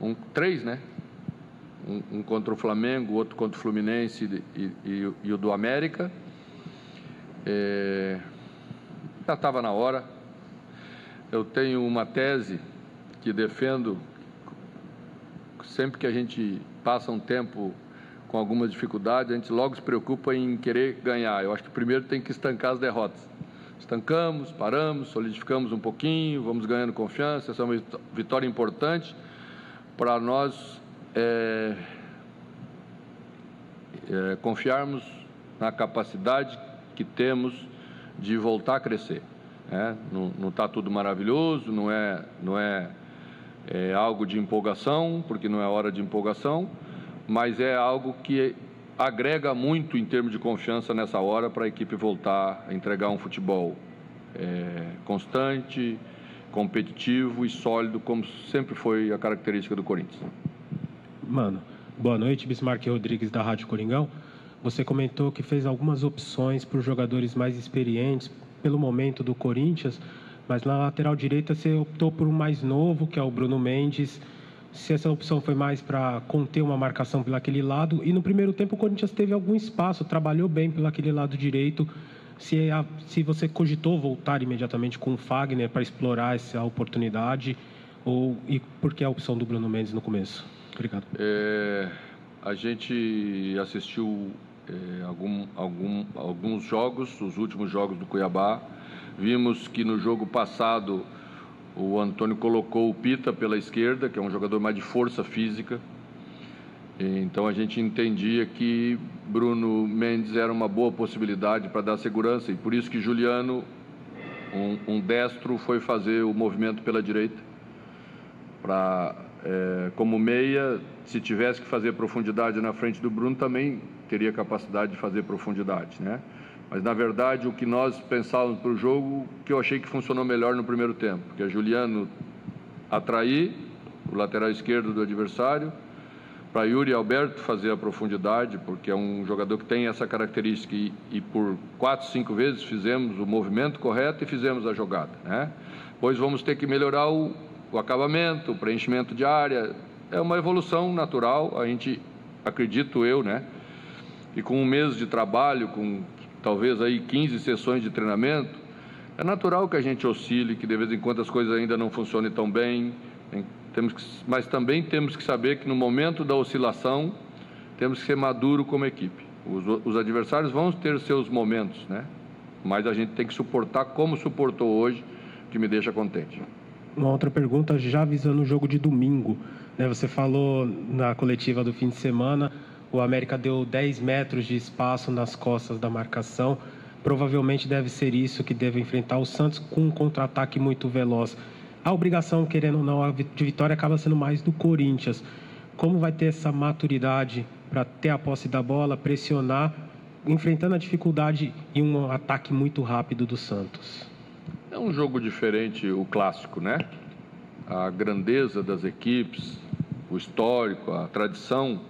Um, três, né? Um, um contra o Flamengo, outro contra o Fluminense e, e, e o do América. É, já estava na hora. Eu tenho uma tese que defendo sempre que a gente passa um tempo com algumas dificuldades, a gente logo se preocupa em querer ganhar. Eu acho que primeiro tem que estancar as derrotas. Estancamos, paramos, solidificamos um pouquinho, vamos ganhando confiança. Essa é uma vitória importante para nós é, é, confiarmos na capacidade que temos de voltar a crescer. Né? Não está tudo maravilhoso, não é, não é, é algo de empolgação, porque não é hora de empolgação, mas é algo que agrega muito em termos de confiança nessa hora para a equipe voltar a entregar um futebol é, constante, competitivo e sólido, como sempre foi a característica do Corinthians. Mano, boa noite, Bismarck Rodrigues da Rádio Coringão. Você comentou que fez algumas opções por jogadores mais experientes pelo momento do Corinthians, mas na lateral direita você optou por um mais novo, que é o Bruno Mendes. Se essa opção foi mais para conter uma marcação pelaquele lado, e no primeiro tempo o Corinthians teve algum espaço, trabalhou bem pelaquele lado direito. Se, a, se você cogitou voltar imediatamente com o Fagner para explorar essa oportunidade, ou e por que a opção do Bruno Mendes no começo? Obrigado. É, a gente assistiu é, algum, algum, alguns jogos, os últimos jogos do Cuiabá. Vimos que no jogo passado o Antônio colocou o Pita pela esquerda, que é um jogador mais de força física. Então a gente entendia que Bruno Mendes era uma boa possibilidade para dar segurança e por isso que Juliano, um, um destro, foi fazer o movimento pela direita para é, como meia, se tivesse que fazer profundidade na frente do Bruno, também teria capacidade de fazer profundidade, né? Mas, na verdade, o que nós pensávamos para o jogo, que eu achei que funcionou melhor no primeiro tempo, que é Juliano atrair o lateral esquerdo do adversário, para Yuri Alberto fazer a profundidade, porque é um jogador que tem essa característica e, e, por quatro, cinco vezes fizemos o movimento correto e fizemos a jogada, né? Pois vamos ter que melhorar o, o acabamento, o preenchimento de área. É uma evolução natural, a gente, acredito eu, né? E com um mês de trabalho, com talvez aí 15 sessões de treinamento, é natural que a gente oscile, que de vez em quando as coisas ainda não funcionem tão bem. Temos que, mas também temos que saber que no momento da oscilação temos que ser maduro como equipe. Os, os adversários vão ter seus momentos, né? Mas a gente tem que suportar como suportou hoje, que me deixa contente uma outra pergunta já visando o jogo de domingo. Né? Você falou na coletiva do fim de semana, o América deu 10 metros de espaço nas costas da marcação. Provavelmente deve ser isso que deve enfrentar o Santos com um contra-ataque muito veloz. A obrigação, querendo ou não, de vitória acaba sendo mais do Corinthians. Como vai ter essa maturidade para ter a posse da bola, pressionar, enfrentando a dificuldade e um ataque muito rápido do Santos? É um jogo diferente, o clássico, né? A grandeza das equipes, o histórico, a tradição,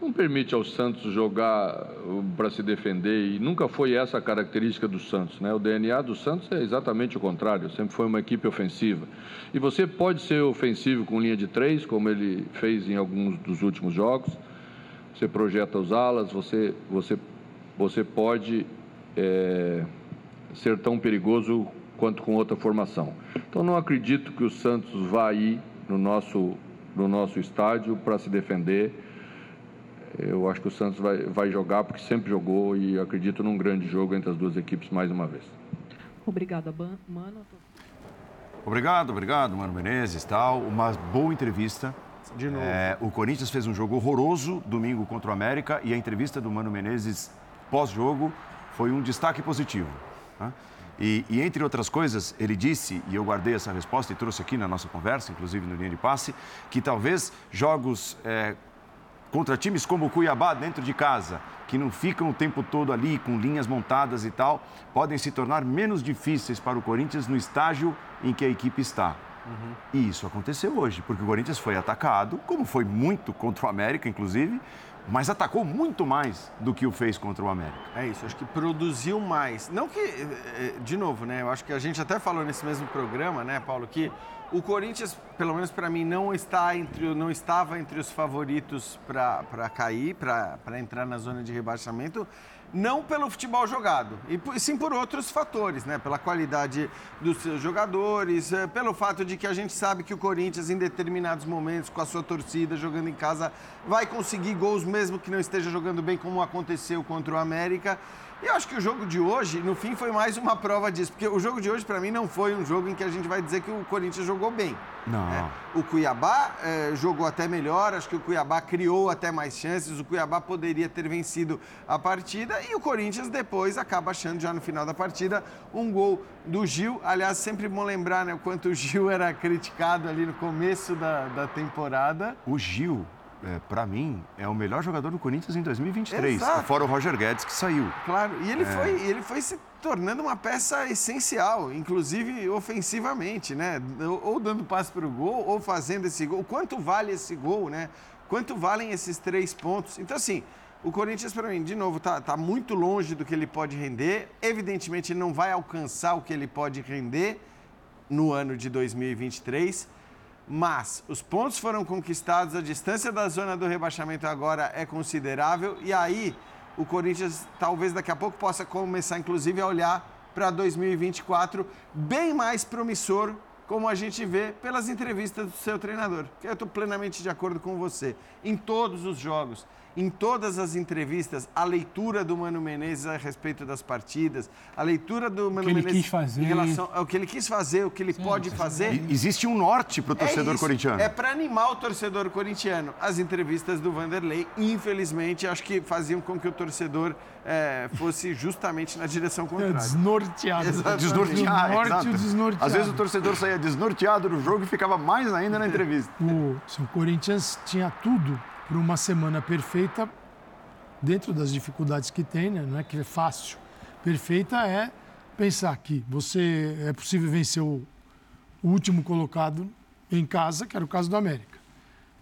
não permite ao Santos jogar uh, para se defender e nunca foi essa a característica do Santos, né? O DNA do Santos é exatamente o contrário, sempre foi uma equipe ofensiva. E você pode ser ofensivo com linha de três, como ele fez em alguns dos últimos jogos. Você projeta os alas, você, você, você pode é, ser tão perigoso quanto com outra formação. Então não acredito que o Santos vá ir no nosso, no nosso estádio para se defender. Eu acho que o Santos vai, vai jogar porque sempre jogou e acredito num grande jogo entre as duas equipes mais uma vez. Obrigada, Mano. Obrigado, obrigado, Mano Menezes, tal. Uma boa entrevista. De novo. É, o Corinthians fez um jogo horroroso domingo contra o América e a entrevista do Mano Menezes pós-jogo foi um destaque positivo. Né? E, e, entre outras coisas, ele disse, e eu guardei essa resposta e trouxe aqui na nossa conversa, inclusive no linha de passe, que talvez jogos é, contra times como o Cuiabá dentro de casa, que não ficam o tempo todo ali com linhas montadas e tal, podem se tornar menos difíceis para o Corinthians no estágio em que a equipe está. Uhum. E isso aconteceu hoje, porque o Corinthians foi atacado, como foi muito contra o América, inclusive, mas atacou muito mais do que o fez contra o América. É isso, acho que produziu mais. Não que, eh, eh, de novo, né? Eu acho que a gente até falou nesse mesmo programa, né, Paulo, que o Corinthians, pelo menos para mim, não está entre, não estava entre os favoritos para cair, para entrar na zona de rebaixamento não pelo futebol jogado, e sim por outros fatores, né? Pela qualidade dos seus jogadores, eh, pelo fato de que a gente sabe que o Corinthians, em determinados momentos, com a sua torcida jogando em casa, vai conseguir gols mesmo que não esteja jogando bem, como aconteceu contra o América. E eu acho que o jogo de hoje, no fim, foi mais uma prova disso. Porque o jogo de hoje, para mim, não foi um jogo em que a gente vai dizer que o Corinthians jogou bem. Não. né? O Cuiabá eh, jogou até melhor, acho que o Cuiabá criou até mais chances, o Cuiabá poderia ter vencido a partida e o Corinthians depois acaba achando já no final da partida um gol do Gil. Aliás, sempre bom lembrar né, o quanto o Gil era criticado ali no começo da, da temporada. O Gil, é, para mim, é o melhor jogador do Corinthians em 2023. Exato. Fora o Roger Guedes, que saiu. Claro, e ele, foi, ele foi se tornando uma peça essencial, inclusive ofensivamente, né? Ou, dando passe para o gol, ou fazendo esse gol. Quanto vale esse gol, né? Quanto valem esses três pontos? Então, assim, o Corinthians, para mim, de novo, tá, tá muito longe do que ele pode render. Evidentemente, ele não vai alcançar o que ele pode render no ano de 2023. Mas os pontos foram conquistados, a distância da zona do rebaixamento agora é considerável e aí o Corinthians talvez daqui a pouco possa começar, inclusive, a olhar para 2024 bem mais promissor, como a gente vê pelas entrevistas do seu treinador. Eu estou plenamente de acordo com você. Em todos os jogos, em todas as entrevistas, a leitura do Mano Menezes a respeito das partidas, a leitura do Mano que ele Menezes quis fazer. em relação ao que ele quis fazer, o que ele pode fazer. E- existe um norte para o torcedor é isso, corintiano. É para animar o torcedor corintiano. As entrevistas do Vanderlei, infelizmente, acho que faziam com que o torcedor eh, fosse justamente na direção É contrária. desnorteado. Desnorteado. Do norte, desnorteado. Às vezes o torcedor saía desnorteado do jogo e ficava mais ainda na entrevista. O, se o Corinthians tinha tudo para uma semana perfeita, dentro das dificuldades que tem, né? não é que é fácil. Perfeita é pensar que você é possível vencer o, último colocado em casa, que era o caso do América.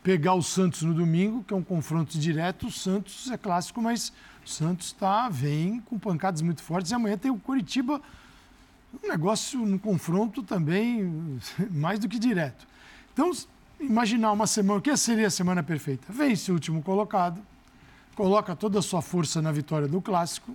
Pegar o Santos no domingo, que é um confronto direto. O Santos é clássico, mas o Santos tá, vem com pancadas muito fortes. E amanhã tem o Coritiba um negócio no confronto também mais do que direto. Então, imaginar uma semana, o que seria a semana perfeita? Vence o último colocado, coloca toda a sua força na vitória do clássico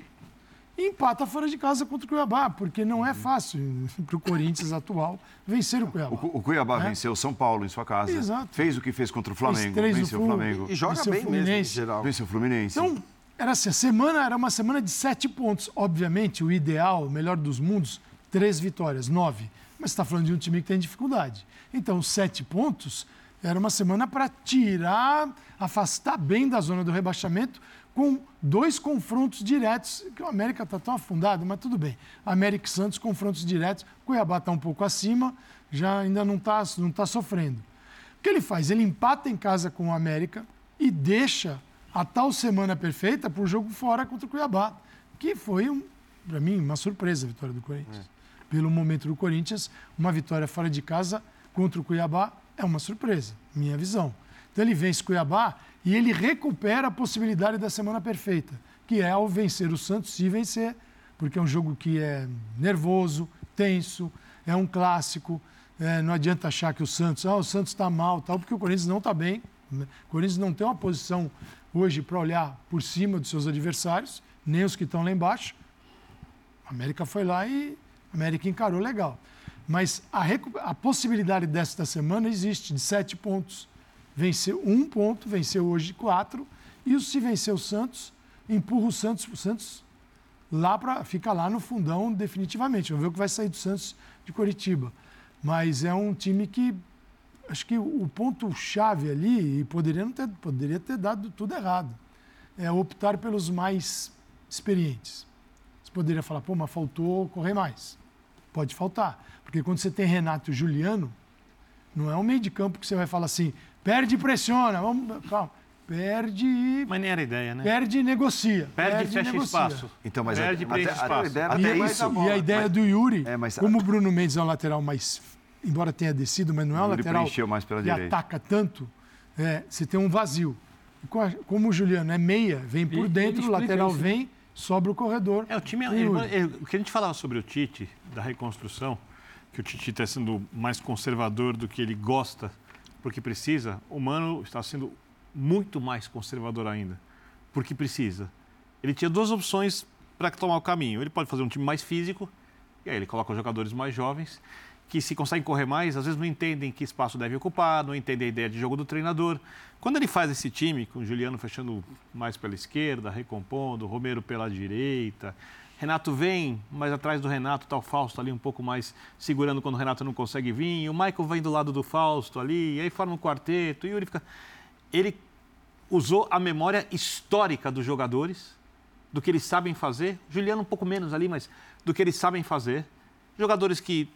e empata fora de casa contra o Cuiabá, porque não é fácil para o Corinthians atual vencer o Cuiabá. O, o Cuiabá É. venceu o São Paulo em sua casa. Exato. Fez o que fez contra o Flamengo. Venceu o. Flamengo. E joga bem mesmo, em Fluminense. geral. Venceu o Fluminense. Então, era assim, a semana era uma semana de sete pontos. Obviamente, o ideal, o melhor dos mundos, três vitórias, nove. Mas você está falando de um time que tem dificuldade. Então, sete pontos era uma semana para tirar, afastar bem da zona do rebaixamento, com dois confrontos diretos, que o América está tão afundado, mas tudo bem. América e Santos, confrontos diretos. Cuiabá está um pouco acima, já ainda não está não tá sofrendo. O que ele faz? Ele empata em casa com o América e deixa a tal semana perfeita para o jogo fora contra o Cuiabá, que foi, um, para mim, uma surpresa a vitória do Corinthians. Pelo momento do Corinthians, uma vitória fora de casa contra o Cuiabá é uma surpresa, minha visão. Então ele vence Cuiabá e ele recupera a possibilidade da semana perfeita, que é ao vencer o Santos, se vencer, porque é um jogo que é nervoso, tenso, é um clássico. é, não adianta achar que o Santos, ah, o Santos está mal, tal, porque o Corinthians não está bem. né? O Corinthians não tem uma posição hoje para olhar por cima dos seus adversários, nem os que estão lá embaixo. A América foi lá e a América encarou legal. Mas a, a possibilidade desta semana existe, de sete pontos. Venceu um ponto, venceu hoje quatro. E se vencer o Santos, empurra o Santos. O Santos lá pra, fica lá no fundão definitivamente. Vamos ver o que vai sair do Santos de Coritiba. Mas é um time que acho que o ponto-chave ali, e poderia, não ter, poderia ter dado tudo errado, é optar pelos mais experientes. Você poderia falar, pô, mas faltou correr mais. Pode faltar. Porque quando você tem Renato e Juliano, não é um meio de campo que você vai falar assim, perde e pressiona, vamos, calma. Perde e, Mas nem era ideia, né? perde e negocia. Perde e fecha negocia. espaço. Então, mas Perde e até- preenche até- espaço. até- E, até é isso- e a ideia do Yuri, É, mas- como o Bruno Mendes é um lateral mais, embora tenha descido, mas não é um lateral preencheu mais pela que direita. ataca tanto, é, você tem um vazio. E co- Como o Juliano é meia, vem por ele dentro, o lateral isso. vem, sobra o corredor. É, o time. ele- Yuri. ele- o que a gente falava sobre o Tite, da reconstrução, que o Tite está sendo mais conservador do que ele gosta, porque precisa, o Mano está sendo muito mais conservador ainda, porque precisa. Ele tinha duas opções para tomar o caminho. Ele pode fazer um time mais físico, e aí ele coloca os jogadores mais jovens, que se conseguem correr mais, às vezes não entendem que espaço deve ocupar, não entendem a ideia de jogo do treinador. Quando ele faz esse time, com o Juliano fechando mais pela esquerda, recompondo, Romero pela direita, Renato vem, mas atrás do Renato está o Fausto ali um pouco mais segurando quando o Renato não consegue vir, o Michael vem do lado do Fausto ali, e aí forma um quarteto, e o Yuri fica... Ele usou a memória histórica dos jogadores, do que eles sabem fazer, Juliano um pouco menos ali, mas do que eles sabem fazer, jogadores que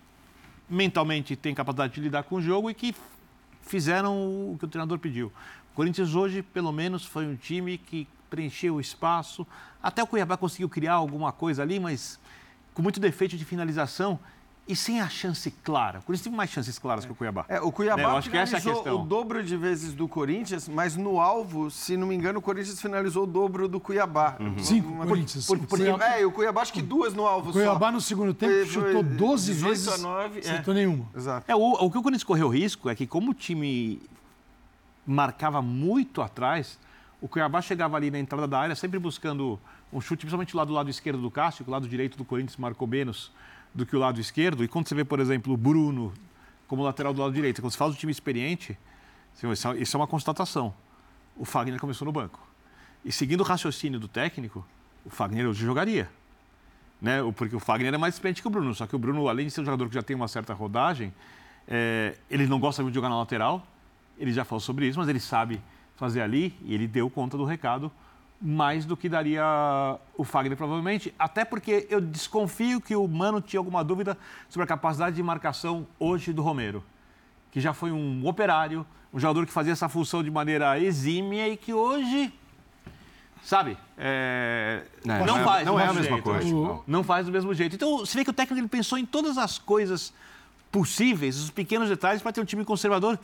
mentalmente têm capacidade de lidar com o jogo e que fizeram o que o treinador pediu. O Corinthians hoje, pelo menos, foi um time que preencheu o espaço. Até o Cuiabá conseguiu criar alguma coisa ali, mas com muito defeito de finalização e sem a chance clara. O Corinthians teve mais chances claras que o Cuiabá. É, o Cuiabá É, eu acho que essa é a finalizou questão. o dobro de vezes do Corinthians, mas no alvo, se não me engano, o Corinthians finalizou o dobro do Cuiabá. Cinco, Uma- Corinthians. Por, cinco. por, Cuiabá- é, e o Cuiabá acho que duas no alvo Cuiabá só. no segundo tempo Foi- chutou 12 18 vezes, a 9, é. acertou nenhuma. Exato. É, o, o que o Corinthians correu risco é que, como o time marcava muito atrás, o Cuiabá chegava ali na entrada da área, sempre buscando um chute, principalmente lá do lado esquerdo do Cássio, que o lado direito do Corinthians marcou menos do que o lado esquerdo. E quando você vê, por exemplo, o Bruno como lateral do lado direito, quando você fala do time experiente, isso é- isso é uma constatação. O Fagner começou no banco. E seguindo o raciocínio do técnico, o Fagner hoje jogaria. Né? Porque o Fagner é mais experiente que o Bruno. Só que o Bruno, além de ser um jogador que já tem uma certa rodagem, é, ele não gosta muito de jogar na lateral. Ele já falou sobre isso, mas ele sabe fazer ali e ele deu conta do recado mais do que daria o Fagner, provavelmente. Até porque eu desconfio que o Mano tinha alguma dúvida sobre a capacidade de marcação hoje do Romero, que já foi um operário, um jogador que fazia essa função de maneira exímia e que hoje, sabe, é, É, não, é- faz. não é a mesmo mesma jeito, coisa. não. Não faz do mesmo jeito. Então, você vê que o técnico ele pensou em todas as coisas possíveis, os pequenos detalhes, para ter um time conservador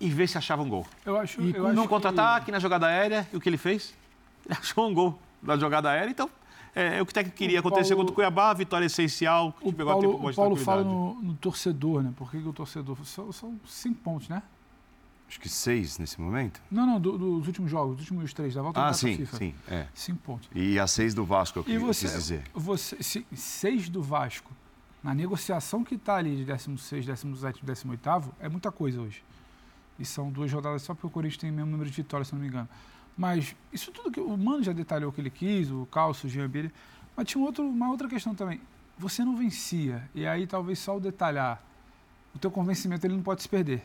e ver se achava um gol. Eu acho, E eu com- acho No que- contra-ataque, na jogada aérea, e o que ele fez? Ele achou um gol na jogada aérea, então é, é o que o técnico queria O acontecer Paulo- contra o Cuiabá, vitória essencial, que O pegou a tempo Paulo, o de Paulo fala tranquilidade. no, no torcedor, né? Por que, que o torcedor. São, são cinco pontos, né? Acho que seis nesse momento. Não, não, do- dos últimos jogos, dos últimos três, da volta Ah, da sim, FIFA. sim. É. Cinco pontos. E a seis do Vasco, eu E quis você, dizer. você se- seis do Vasco, na negociação que está ali de 16, 17, 18, é muita coisa hoje. E são duas rodadas só porque o Corinthians tem o mesmo número de vitórias, se não me engano. Mas isso tudo que o Mano já detalhou o que ele quis, o Calço, o Jean Billy. Mas tinha um outro, uma outra questão também. Você não vencia. E aí talvez só o detalhar. O teu convencimento ele não pode se perder.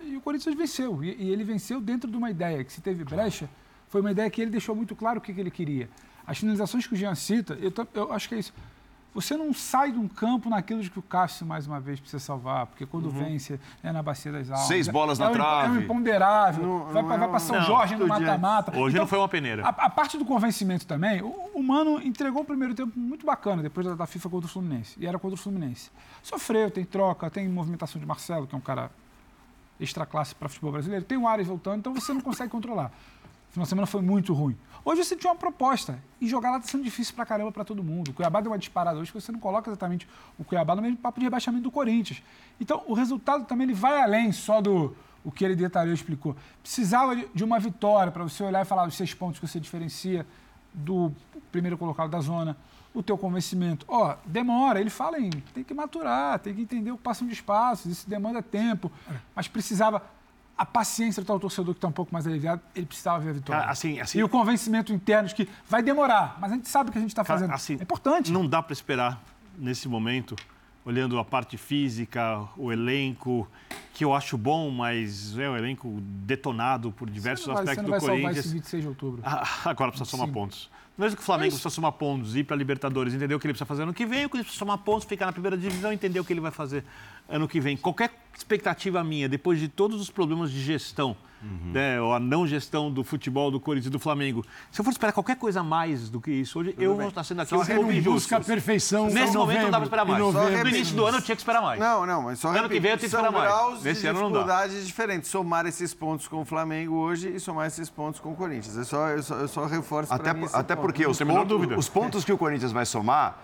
E o Corinthians venceu. E, e ele venceu dentro de uma ideia que se teve brecha, foi uma ideia que ele deixou muito claro o que, que ele queria. As finalizações que o Jean cita, eu, eu acho que é isso. Você não sai de um campo naquilo de que o Cássio, mais uma vez, precisa salvar, porque quando vence é na bacia das almas. Seis É- bolas é na um- trave. É um imponderável. Não- vai não pra- é vai um- para São Não, Jorge no mata-mata. Hoje Então, não foi uma peneira. a, a parte do convencimento também, o, o Mano entregou o primeiro tempo muito bacana depois da, da FIFA contra o Fluminense. E era contra o Fluminense. Sofreu, tem troca, tem movimentação de Marcelo, que é um cara extra classe para futebol brasileiro. Tem o Ares voltando, então você não consegue controlar. O final de semana foi muito ruim. Hoje você tinha uma proposta. E jogar lá está sendo difícil pra caramba para todo mundo. O Cuiabá deu uma disparada hoje que você não coloca exatamente o Cuiabá no mesmo papo de rebaixamento do Corinthians. Então, o resultado também ele vai além só do o que ele detalhou e explicou. Precisava de, uma vitória para você olhar e falar os seis pontos que você diferencia do primeiro colocado da zona, o teu convencimento. Ó, demora, ele fala em tem que maturar, tem que entender o que passam de espaços, isso demanda tempo, mas precisava a paciência do tal torcedor que está um pouco mais aliviado, ele precisava ver a vitória. Cara, assim- assim- e o convencimento interno de que vai demorar, mas a gente sabe o que a gente está fazendo. assim, é importante. Não dá para esperar nesse momento, olhando a parte física, o elenco, que eu acho bom, mas é um elenco detonado por diversos vai, aspectos do Corinthians. esse 26 de outubro. Ah, Agora precisa somar pontos. Mesmo que o Flamengo É precisa somar pontos, ir para a Libertadores, entender o que ele precisa fazer ano que vem, o que ele precisa somar pontos, ficar na primeira divisão, entender o que ele vai fazer ano que vem. Qualquer expectativa minha, depois de todos os problemas de gestão, Uhum. né, ou a não gestão do futebol do Corinthians e do Flamengo, se eu for esperar qualquer coisa mais do que isso hoje, eu vou estar sendo aqui um não clube busca a perfeição Nesse momento não dá para novembro, esperar mais. novembro. No início do ano eu tinha que esperar mais. Não, não, mas só Ano que vem eu tenho que esperar mais. Nesse ano não dá. dificuldades diferentes. Somar esses pontos com o Flamengo hoje e somar esses pontos com o Corinthians. Eu só, eu só, eu só reforço Até, por- até ponto. porque os dúvida. os pontos que o Corinthians vai somar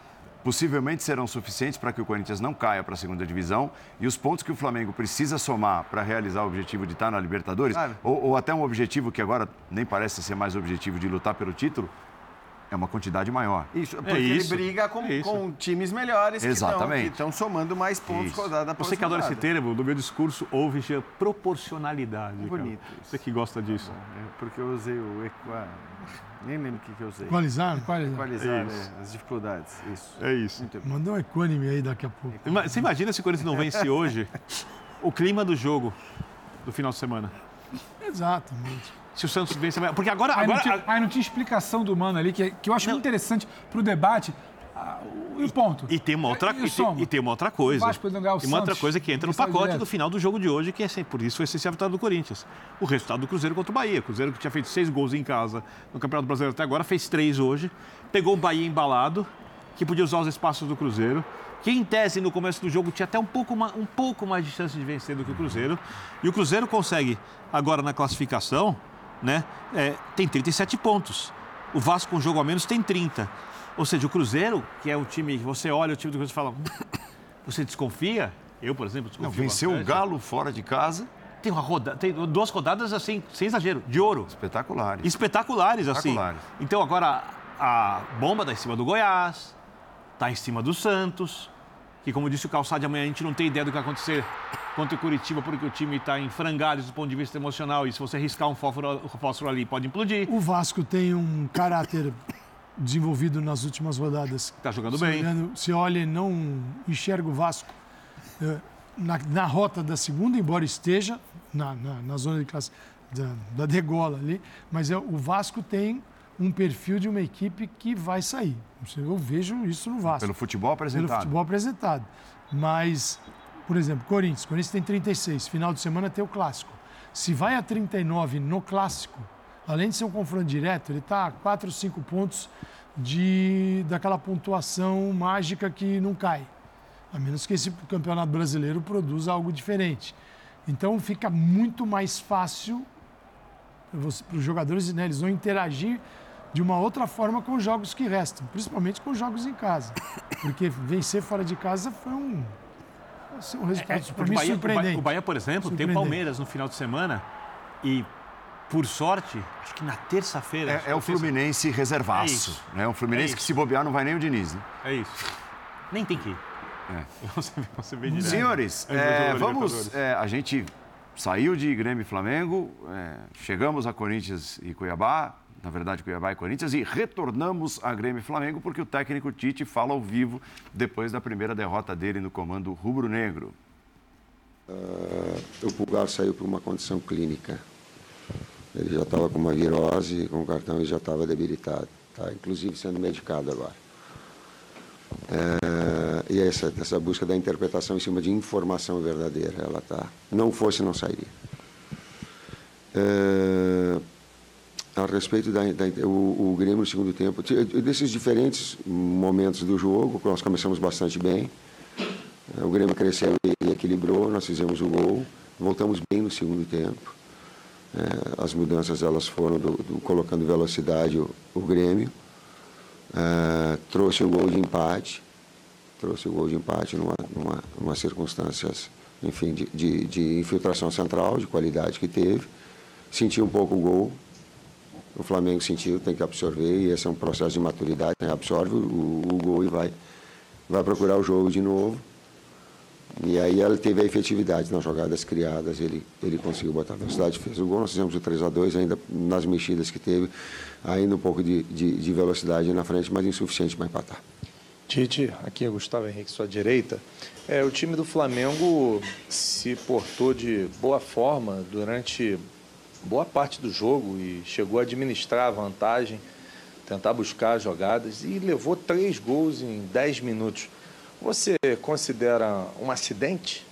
possivelmente serão suficientes para que o Corinthians não caia para a segunda divisão e os pontos que o Flamengo precisa somar para realizar o objetivo de estar na Libertadores, Claro. ou, ou até um objetivo que agora nem parece ser mais objetivo de lutar pelo título, é uma quantidade maior. Isso, porque É ele isso. briga com, É com times melhores que estão- Exatamente. que estão somando mais pontos Isso. rodada após Você que adora esse termo, no meu discurso houve já proporcionalidade. cara. Bonito isso. Você que gosta disso. É, Porque eu usei o equa... Nem lembro o que, que eu usei. Equalizar? Equalizar, é, as dificuldades. Isso. É isso. Mandou um equânime aí daqui a pouco. Ima- Você imagina se o Corinthians não vence hoje? O clima do jogo do final de semana. Exatamente. Se o Santos vence amanhã. Porque agora. Aí, não agora tinha, aí não tinha explicação do Mano ali, que, que eu acho muito interessante para o debate. Ah, E ponto. E tem uma outra, E e e tem uma outra coisa. Vasco e uma outra coisa que entra no pacote direto. do final do jogo de hoje, que é sempre, por isso foi essencial a vitória do Corinthians. O resultado do Cruzeiro contra o Bahia. O Cruzeiro que tinha feito seis gols em casa no Campeonato Brasileiro até agora, fez três hoje. Pegou o Bahia embalado, que podia usar os espaços do Cruzeiro. Que em tese, no começo do jogo, tinha até um pouco, ma- um pouco mais de chance de vencer do que o Cruzeiro. E o Cruzeiro consegue, agora na classificação, né? é, tem 37 pontos. O Vasco, com um jogo a menos, tem 30. Ou seja, o Cruzeiro, que é o time que você olha o time do Cruzeiro e fala, você desconfia? Eu, por exemplo, Não, desconfio. venceu o. Galo fora de casa, Tem, uma roda, tem duas rodadas, assim, sem exagero, de ouro. espetaculares. Espetaculares, assim. Espetaculares. Então, agora, a bomba está em cima do Goiás, está em cima do Santos, que, como disse o Calçado, amanhã a gente não tem ideia do que vai acontecer contra o Curitiba, porque o time está em frangalhos do ponto de vista emocional, e se você riscar um fósforo, fósforo ali, pode implodir. O Vasco tem um caráter desenvolvido nas últimas rodadas. Está jogando Se bem. olhando- Se olha e não enxerga o Vasco eh, na, na rota da segunda, embora esteja na, na, na zona de classe da, da degola ali, mas é, o Vasco tem um perfil de uma equipe que vai sair. Eu vejo isso no Vasco Pelo futebol pelo apresentado. futebol apresentado. Mas, por exemplo, Corinthians. Corinthians tem 36. Final de semana tem o clássico. Se vai a 39 no clássico, além de ser um confronto direto, ele está a 4 ou 5 pontos de, daquela pontuação mágica que não cai. A menos que esse campeonato brasileiro produza algo diferente. Então fica muito mais fácil para os jogadores, né? Eles vão interagir de uma outra forma com os jogos que restam, principalmente com os jogos em casa. Porque vencer fora de casa foi um, assim, um resultado É, o Bahia, surpreendente. O Bahia, por exemplo, tem o. Palmeiras no final de semana e, por sorte, acho que na terça-feira... É, é o Fluminense reservaço. É né? Um Fluminense É que se bobear não vai nem o Diniz. Né? É isso. Nem tem que ir. É. Você, você vê direto. Senhores, É, é, vamos. É, a gente saiu de Grêmio e Flamengo, é, chegamos a Corinthians e Cuiabá, na verdade Cuiabá e Corinthians, e retornamos a Grêmio e Flamengo porque o técnico Tite fala ao vivo depois da primeira derrota dele no comando rubro-negro. o Pulgar saiu por uma condição clínica. Ele já estava com uma virose, com o cartão ele já estava debilitado. Está inclusive sendo medicado agora. É, e essa, essa busca da interpretação em cima de informação verdadeira, ela tá. Não fosse, não sairia. É, a respeito da, da- o, o Grêmio no segundo tempo, t- desses diferentes momentos do jogo, nós começamos bastante bem. É, O Grêmio cresceu e equilibrou, nós fizemos o gol, voltamos bem no segundo tempo. É, as mudanças elas foram do, do- colocando velocidade o, o Grêmio. Trouxe o gol de empate, trouxe o gol de empate numa, numa, numa circunstâncias, enfim, de, de, de infiltração central, de qualidade que teve. Sentiu um pouco o gol, o Flamengo sentiu, tem que absorver, e esse é um processo de maturidade, absorve o, o gol e vai, vai procurar o jogo de novo. E aí ela teve a efetividade nas jogadas criadas, ele, ele conseguiu botar velocidade, fez o gol, nós fizemos o 3 a 2 ainda nas mexidas que teve, ainda um pouco de, de, de velocidade na frente, mas insuficiente para empatar. Tite, aqui é Gustavo Henrique, sua direita. É, o time do Flamengo se portou de boa forma durante boa parte do jogo e chegou a administrar a vantagem, tentar buscar jogadas e levou três gols em dez minutos. Você considera um acidente?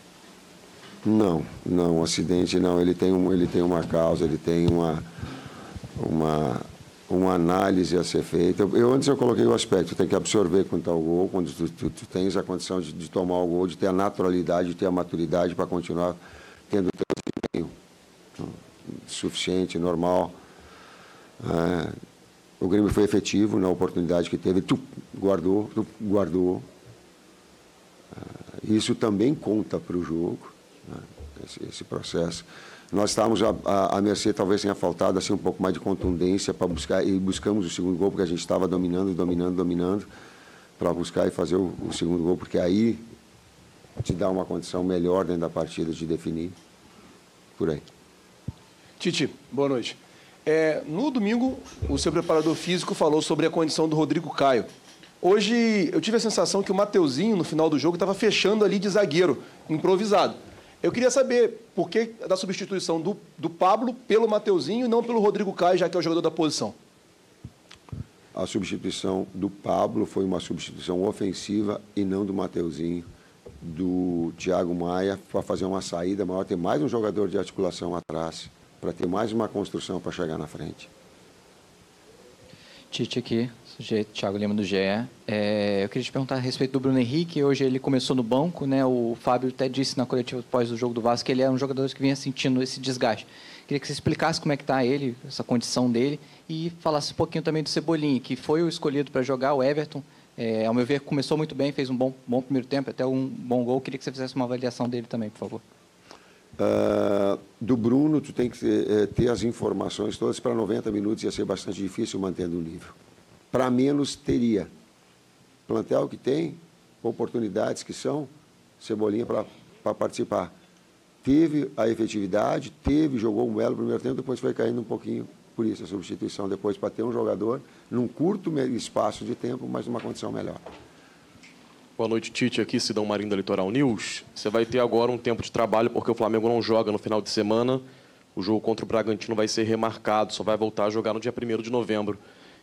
Não, não, um acidente não. Ele tem, um, ele tem uma causa, ele tem uma, uma, uma análise a ser feita. Eu, antes eu coloquei o aspecto, tem que absorver quando está o gol, quando tu, tu, tu tens a condição de, de tomar o gol, de ter a naturalidade, de ter a maturidade para continuar tendo suficiente, normal. É, o Grêmio foi efetivo na oportunidade que teve, tu guardou, tu guardou. É, isso também conta para o jogo, né, esse, esse processo. nós estávamos à mercê, talvez tenha faltado assim um pouco mais de contundência para buscar e buscamos o segundo gol porque a gente estava dominando, dominando, dominando para buscar e fazer o, o, segundo gol porque aí te dá uma condição melhor dentro da partida de definir por aí. Tite, boa noite. É, no domingo, o seu preparador físico falou sobre a condição do Rodrigo Caio. Hoje, eu tive a sensação que o Mateuzinho, no final do jogo, estava fechando ali de zagueiro, improvisado. Eu queria saber por que da substituição do, do Pablo pelo Mateuzinho e não pelo Rodrigo Caio, já que é o jogador da posição. A substituição do Pablo foi uma substituição ofensiva e não do Mateuzinho, do Thiago Maia, para fazer uma saída maior, ter mais um jogador de articulação atrás, para ter mais uma construção para chegar na frente. Tite aqui, sujeito Thiago Lima do GE. É, eu queria te perguntar a respeito do Bruno Henrique. Hoje ele começou no banco, né? O Fábio até disse na coletiva após o jogo do Vasco que ele é um jogador que vinha sentindo esse desgaste. Queria que você explicasse como é que está ele, essa condição dele, e falasse um pouquinho também do Cebolinha, que foi o escolhido para jogar, o Everton. É, ao meu ver, começou muito bem, fez um bom, bom primeiro tempo, até um bom gol. Queria que você fizesse uma avaliação dele também, por favor. Uh, do Bruno, tu tem que é, ter as informações todas para 90 minutos, ia ser bastante difícil mantendo o nível. Para menos, teria. Plantel que tem, oportunidades que são, Cebolinha para participar. Teve a efetividade, teve, jogou um belo primeiro tempo, depois foi caindo um pouquinho, por isso a substituição depois para ter um jogador num curto espaço de tempo, mas numa condição melhor. Boa noite, Tite. Aqui, Sidão Marinho da Litoral News. Você vai ter agora um tempo de trabalho, porque o Flamengo não joga no final de semana. O jogo contra o Bragantino vai ser remarcado, só vai voltar a jogar no dia 1 de novembro.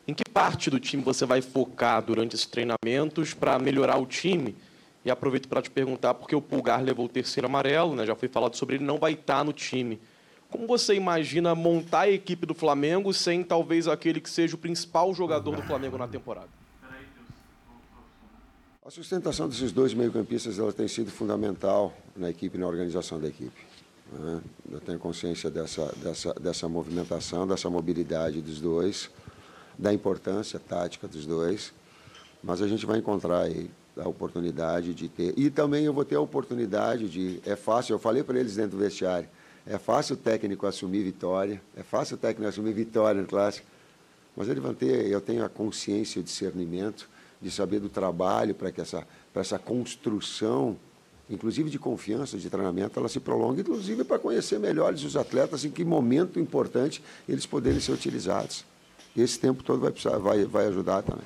Em que parte do time você vai focar durante esses treinamentos para melhorar o time? E aproveito para te perguntar, porque o Pulgar levou o terceiro amarelo, né? já foi falado sobre ele, não vai estar no time. Como você imagina montar a equipe do Flamengo sem talvez aquele que seja o principal jogador do Flamengo na temporada? A sustentação desses dois meio-campistas tem sido fundamental na equipe, na organização da equipe. Né? Eu tenho consciência dessa, dessa, dessa movimentação, dessa mobilidade dos dois, da importância tática dos dois, mas a gente vai encontrar aí a oportunidade de ter. E também eu vou ter a oportunidade de. É fácil, eu falei para eles dentro do vestiário, é fácil o técnico assumir vitória, é fácil o técnico assumir vitória no clássico, mas ele vai ter, eu tenho a consciência e o discernimento de saber do trabalho para que essa, para essa construção, inclusive de confiança, de treinamento, ela se prolongue, inclusive para conhecer melhores os atletas, em que momento importante eles poderem ser utilizados. Esse tempo todo vai, precisar, vai, vai ajudar também.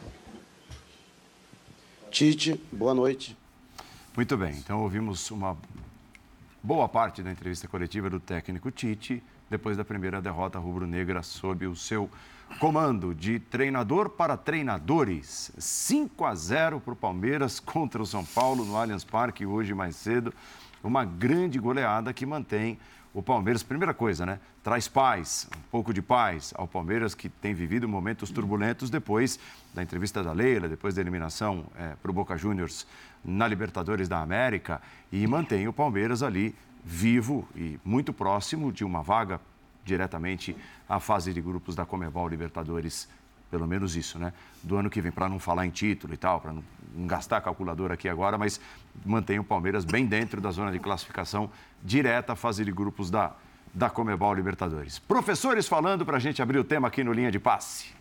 Tite, boa noite. Muito bem, então ouvimos uma boa parte da entrevista coletiva do técnico Tite, depois da primeira derrota rubro-negra sob o seu Comando de treinador para treinadores. 5 a 0 para o Palmeiras contra o São Paulo no Allianz Parque hoje mais cedo. Uma grande goleada que mantém o Palmeiras. Primeira coisa, né? Traz paz, um pouco de paz ao Palmeiras que tem vivido momentos turbulentos depois da entrevista da Leila, depois da eliminação é, para o Boca Juniors na Libertadores da América e mantém o Palmeiras ali vivo e muito próximo de uma vaga diretamente à fase de grupos da Comebol Libertadores, pelo menos isso, né? Do ano que vem, para não falar em título e tal, para não, gastar a calculadora aqui agora, mas mantém o Palmeiras bem dentro da zona de classificação direta à fase de grupos da, da Comebol Libertadores. Professores falando para a gente abrir o tema aqui no Linha de Passe.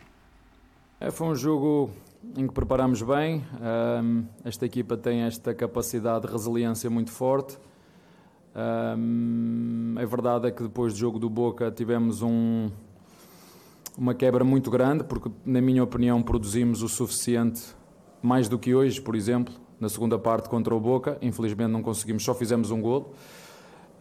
É, foi um jogo em que preparamos bem. Esta equipa tem esta capacidade de resiliência muito forte. Um, a verdade é que depois do jogo do Boca tivemos um, uma quebra muito grande, porque, na minha opinião, produzimos o suficiente, mais do que hoje, por exemplo, na segunda parte contra o Boca. Infelizmente não conseguimos, só fizemos um gol.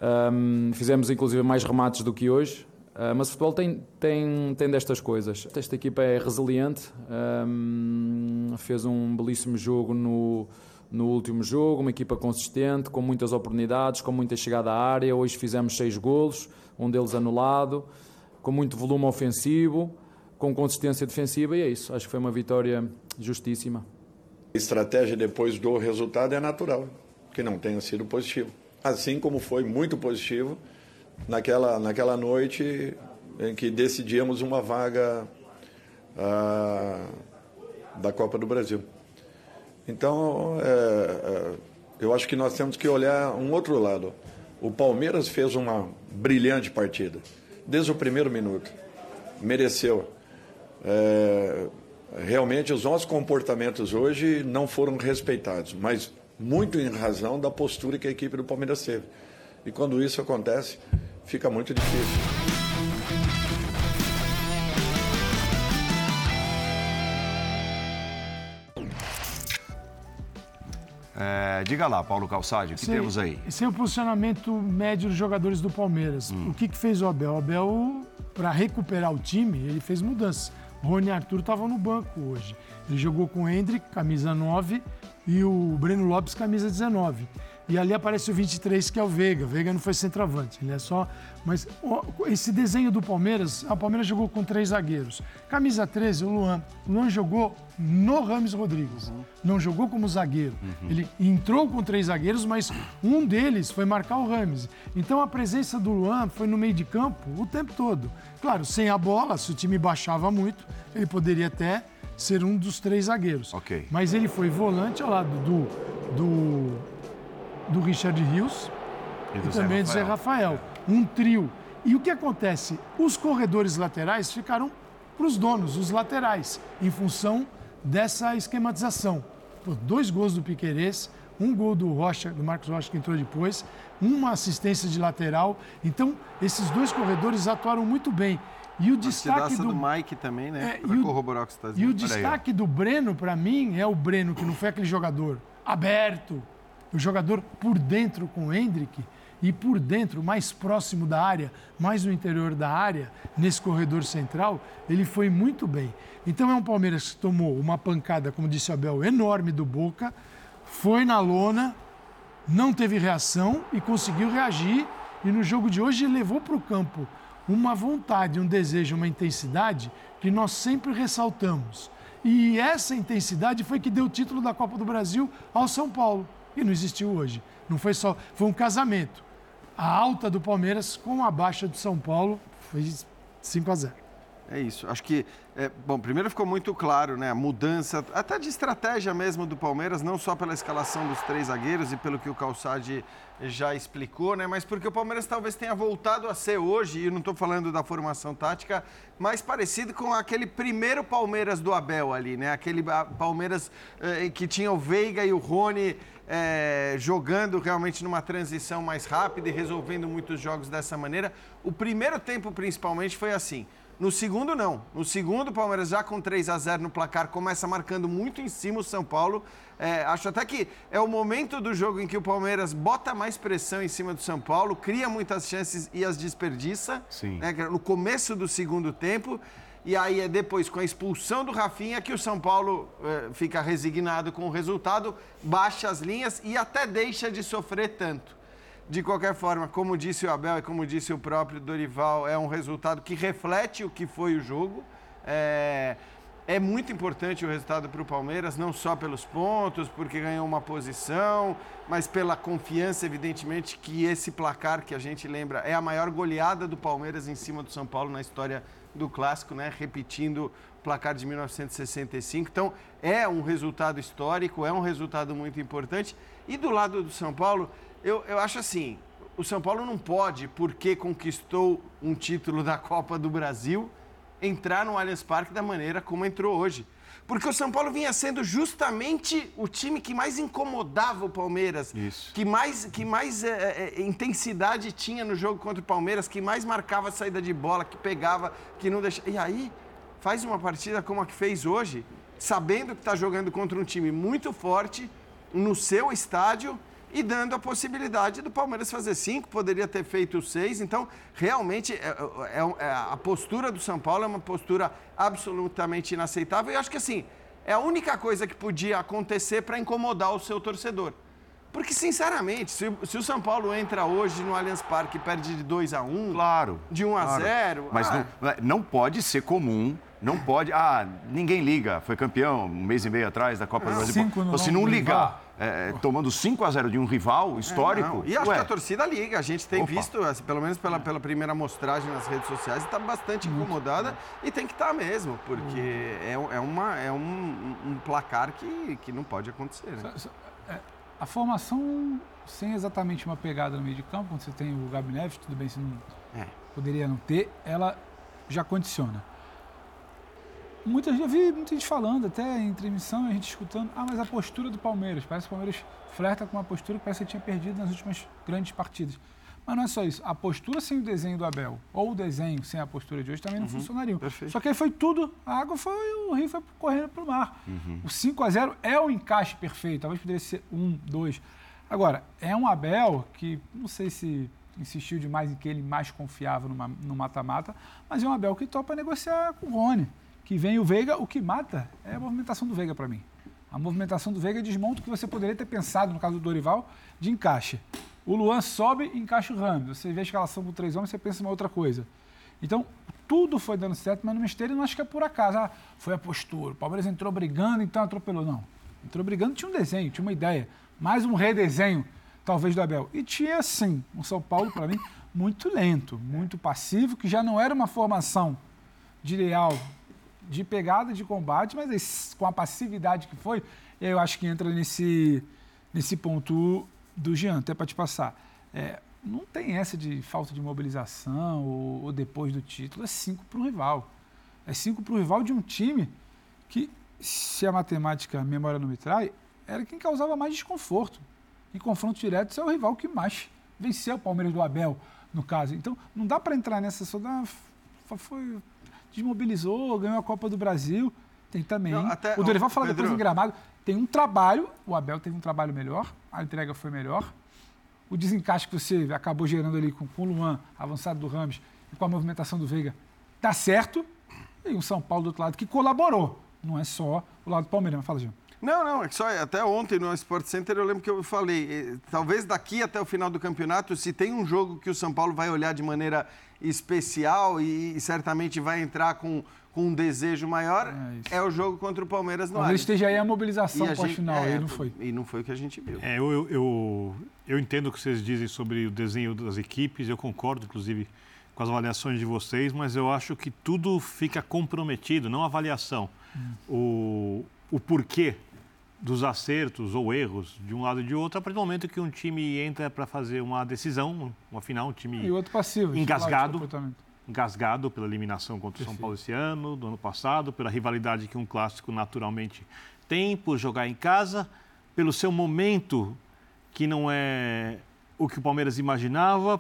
Um, fizemos inclusive mais remates do que hoje. Uh, mas o futebol tem, tem, tem destas coisas. Esta equipa é resiliente, um, fez um belíssimo jogo no, no último jogo, uma equipa consistente, com muitas oportunidades, com muita chegada à área. Hoje fizemos seis golos, um deles anulado, com muito volume ofensivo, com consistência defensiva e é isso. Acho que foi uma vitória justíssima. A estratégia depois do resultado é natural, que não tenha sido positivo. Assim como foi muito positivo naquela, naquela noite em que decidíamos uma vaga ah, da Copa do Brasil. Então, é, é, eu acho que nós temos que olhar um outro lado. O Palmeiras fez uma brilhante partida, desde o primeiro minuto. Mereceu. É, realmente, os nossos comportamentos hoje não foram respeitados, mas muito em razão da postura que a equipe do Palmeiras teve. E quando isso acontece, fica muito difícil. É, diga lá, Paulo Calçade, o que temos aí? Esse é o posicionamento médio dos jogadores do Palmeiras. Hum. O que, que fez o Abel? O Abel, para recuperar o time, ele fez mudanças. Rony e Arthur estavam no banco hoje. Ele jogou com o Hendrick, camisa 9, e o Breno Lopes, camisa 19. E ali aparece o 23, que é o Veiga. O Veiga não foi centroavante, ele é só. Mas esse desenho do Palmeiras, a Palmeiras jogou com três zagueiros. Camisa 13, o Luan. O Luan jogou no Rames Rodrigues. Não jogou como zagueiro. Ele entrou com três zagueiros, mas um deles foi marcar o Rames. Então a presença do Luan foi no meio de campo o tempo todo. Claro, sem a bola, se o time baixava muito, ele poderia até ser um dos três zagueiros. Ok. Mas ele foi volante ao lado do, do, do Richard Rios E e, do Zé também do Zé Rafael. Um trio. E o que acontece? Os corredores laterais ficaram para os donos, os laterais, em função dessa esquematização. Pô, dois gols do Piquerez, um gol do Rocha, do Marcos Rocha, que entrou depois, uma assistência de lateral. Então, esses dois corredores atuaram muito bem. E o destaque do, do Mike também, né? É, pra e o- corroborar o que você está e dizendo. o destaque do Breno, para mim, é o Breno, que não foi aquele jogador aberto, o jogador por dentro com o Hendrick e por dentro, mais próximo da área, mais no interior da área, nesse corredor central, ele foi muito bem. Então é um Palmeiras que tomou uma pancada, como disse o Abel, enorme do Boca, foi na lona, não teve reação e conseguiu reagir. E no jogo de hoje levou para o campo uma vontade, um desejo, uma intensidade que nós sempre ressaltamos. E essa intensidade foi que deu o título da Copa do Brasil ao São Paulo. E não existiu hoje. Não foi só. Foi um casamento. A alta do Palmeiras com a baixa do São Paulo foi 5 a 0 É isso. Acho que, é, bom, primeiro ficou muito claro, né? A mudança, até de estratégia mesmo do Palmeiras, não só pela escalação dos três zagueiros e pelo que o Calçade já explicou, né? Mas porque o Palmeiras talvez tenha voltado a ser hoje, e não estou falando da formação tática, mais parecido com aquele primeiro Palmeiras do Abel ali, né? Aquele ah, Palmeiras eh, que tinha o Veiga e o Rony eh, jogando realmente numa transição mais rápida e resolvendo muitos jogos dessa maneira. O primeiro tempo, principalmente, foi assim. No segundo, não. No segundo, o Palmeiras já com 3 a 0 no placar, começa marcando muito em cima o São Paulo. É, acho até que é o momento do jogo em que o Palmeiras bota mais pressão em cima do São Paulo, cria muitas chances e as desperdiça. Sim. né, é no começo do segundo tempo. E aí é depois, com a expulsão do Rafinha, que o São Paulo eh, fica resignado com o resultado, baixa as linhas e até deixa de sofrer tanto. De qualquer forma, como disse o Abel e como disse o próprio Dorival, é um resultado que reflete o que foi o jogo. É, é muito importante o resultado para o Palmeiras, não só pelos pontos, porque ganhou uma posição, mas pela confiança, evidentemente, que esse placar que a gente lembra é a maior goleada do Palmeiras em cima do São Paulo na história do clássico, né? Repetindo o placar de 1965. Então, é um resultado histórico, é um resultado muito importante. E do lado do São Paulo, eu, eu acho assim: o São Paulo não pode, porque conquistou um título da Copa do Brasil, entrar no Allianz Parque da maneira como entrou hoje. Porque o São Paulo vinha sendo justamente o time que mais incomodava o Palmeiras, Isso. que mais, que mais é, é, intensidade tinha no jogo contra o Palmeiras, que mais marcava a saída de bola, que pegava, que não deixava. E aí, faz uma partida como a que fez hoje, sabendo que está jogando contra um time muito forte, no seu estádio e dando a possibilidade do Palmeiras fazer cinco, poderia ter feito seis. Então, realmente, é, é- é- a postura do São Paulo é uma postura absolutamente inaceitável. E acho que, assim, é a única coisa que podia acontecer para incomodar o seu torcedor. Porque, sinceramente, se, o- se o São Paulo entra hoje no Allianz Parque e perde de 2 a 1 Claro. de 1 a claro. 0 Mas ah, não, não pode ser comum. Não pode. Ah, ninguém liga. Foi campeão um mês e meio atrás da Copa do Brasil. cinco no Se nome não ligar, é, tomando 5 a 0 de um rival histórico. Não, E acho ué, que a torcida liga. A gente tem Opa. visto, assim, pelo menos pela, pela primeira amostragem nas redes sociais, está bastante incomodada e tem que estar mesmo, porque é, é, uma, é um, um placar que, que não pode acontecer. Né? É, a formação sem exatamente uma pegada no meio de campo, quando você tem o Gabi Neves, tudo bem, se não É. poderia não ter, ela já condiciona. Muita gente, eu vi muita gente falando, até em transmissão, a gente escutando, ah, mas a postura do Palmeiras, parece que o Palmeiras flerta com uma postura que parece que tinha perdido nas últimas grandes partidas. Mas não é só isso, a postura sem o desenho do Abel, ou o desenho sem a postura de hoje, também não Uhum, funcionariam. perfeito. Só que aí foi tudo, a água foi, o rio foi correndo para o mar. Uhum. O 5 a 0 é o encaixe perfeito, talvez poderia ser um, dois. Agora, é um Abel que, não sei se insistiu demais em que ele mais confiava numa- no mata-mata, mas é um Abel que topa negociar com o Rony. Que vem o Veiga, o que mata é a movimentação do Veiga para mim. A movimentação do Veiga desmonta o que você poderia ter pensado, no caso do Dorival, de encaixe. O Luan sobe e encaixa o Ramos. Você vê a escalação com três homens, você pensa em uma outra coisa. Então, tudo foi dando certo, mas no mistério não acho que é por acaso. Ah, foi a postura. O Palmeiras entrou brigando, então atropelou. Não. Entrou brigando, tinha um desenho, tinha uma ideia. Mais um redesenho, talvez, do Abel. E tinha, sim, um São Paulo, para mim, muito lento, muito passivo, que já não era uma formação de leal, de pegada de combate, mas esse- com a passividade que foi, eu acho que entra nesse, nesse ponto do Jean, até para te passar. É, não tem essa de falta de mobilização ou, ou depois do título, é cinco para o rival. É cinco para o rival de um time que, se a matemática, a memória não me trai, era quem causava mais desconforto. Em confronto direto, é o rival que mais venceu o Palmeiras do Abel, no caso. Então, não dá para entrar nessa só da. Foi, desmobilizou, ganhou a Copa do Brasil. Tem também. Não, até- o Dorival fala depois em gramado. Tem um trabalho, o Abel teve um trabalho melhor, a entrega foi melhor. O desencaixe que você acabou gerando ali com, com o Luan, avançado do Ramos, e com a movimentação do Veiga, tá certo. E o São Paulo do outro lado que colaborou. Não é só o lado do Palmeiras. Mas Fala, Gil. Não, não, é que só até ontem no Sport Center eu lembro que eu falei, eh, talvez daqui até o final do campeonato, se tem um jogo que o São Paulo vai olhar de maneira especial e, e certamente vai entrar com, com um desejo maior, é, o jogo contra o Palmeiras no Talvez esteja aí a mobilização E a gente- pós-final, é, aí não foi. E não foi o que a gente viu. É, eu, eu, eu, eu entendo o que vocês dizem sobre o desenho das equipes, eu concordo, inclusive, com as avaliações de vocês, mas eu acho que tudo fica comprometido, não a avaliação. O, o porquê dos acertos ou erros de um lado e de outro, a partir do momento que um time entra para fazer uma decisão, uma final, um time E outro passivo. engasgado, engasgado pela eliminação contra o São Paulo esse ano, do ano passado, pela rivalidade que um clássico naturalmente tem, por jogar em casa, pelo seu momento que não é o que o Palmeiras imaginava,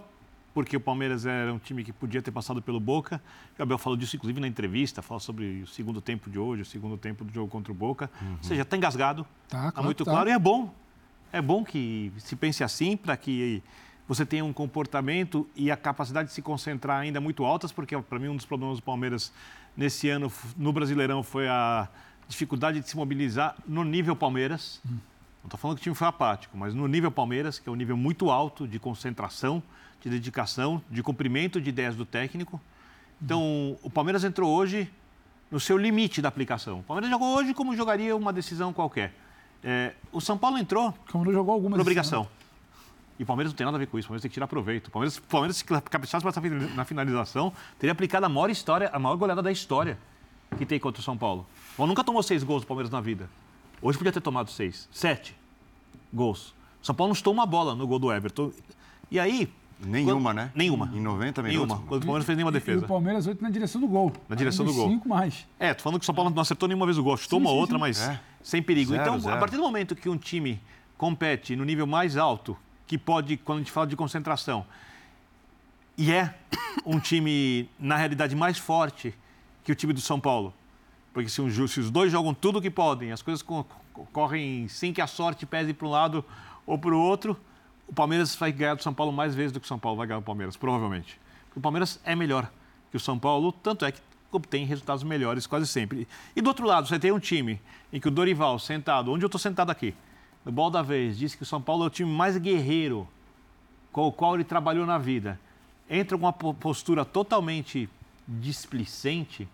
porque o Palmeiras era um time que podia ter passado pelo Boca. O Gabriel falou disso, inclusive, na entrevista, falou sobre o segundo tempo de hoje, o segundo tempo do jogo contra o Boca. Ou seja, está engasgado, Tá, está muito tá. claro e é bom. É bom que se pense assim para que você tenha um comportamento e a capacidade de se concentrar ainda muito altas, porque para mim um dos problemas do Palmeiras nesse ano no Brasileirão foi a dificuldade de se mobilizar no nível Palmeiras. Não estou falando que o time foi apático, mas no nível Palmeiras, que é um nível muito alto de concentração, de dedicação, de cumprimento de ideias do técnico. Então, o Palmeiras entrou hoje no seu limite da aplicação. O Palmeiras jogou hoje como jogaria uma decisão qualquer. É, o São Paulo entrou Como jogou alguma por obrigação. E o Palmeiras não tem nada a ver com isso. O Palmeiras tem que tirar proveito. O Palmeiras, o Palmeiras se caprichasse para na finalização, teria aplicado a maior história, a maior goleada da história que tem contra o São Paulo. O nunca tomou seis gols do Palmeiras na vida. Hoje podia ter tomado seis. Sete gols. O São Paulo não chutou uma bola no gol do Everton. E aí... Nenhuma, quando- né? Nenhuma. Em 90 minutos. Nenhuma. Quando o Palmeiras fez nenhuma E- E defesa. o Palmeiras oito na direção do gol. Na direção do gol. Cinco mais. É, tô falando que o São Paulo não acertou nenhuma vez o gol. Chutou Sim, uma sim, outra, sim. mas É. sem perigo. Zero, então, zero. a partir do momento que um time compete no nível mais alto, que pode, quando a gente fala de concentração, e é um time, na realidade, mais forte que o time do São Paulo. Porque se, um se os dois jogam tudo o que podem, as coisas co- co- correm sem que a sorte pese para um lado ou para o outro, o Palmeiras vai ganhar do São Paulo mais vezes do que o São Paulo vai ganhar do Palmeiras, provavelmente. O Palmeiras é melhor que o São Paulo, tanto é que obtém resultados melhores quase sempre. E do outro lado, você tem um time em que o Dorival, sentado, onde eu estou sentado aqui, no Ball da Vez, disse que o São Paulo é o time mais guerreiro com o qual ele trabalhou na vida. Entra com uma po- postura totalmente displicente,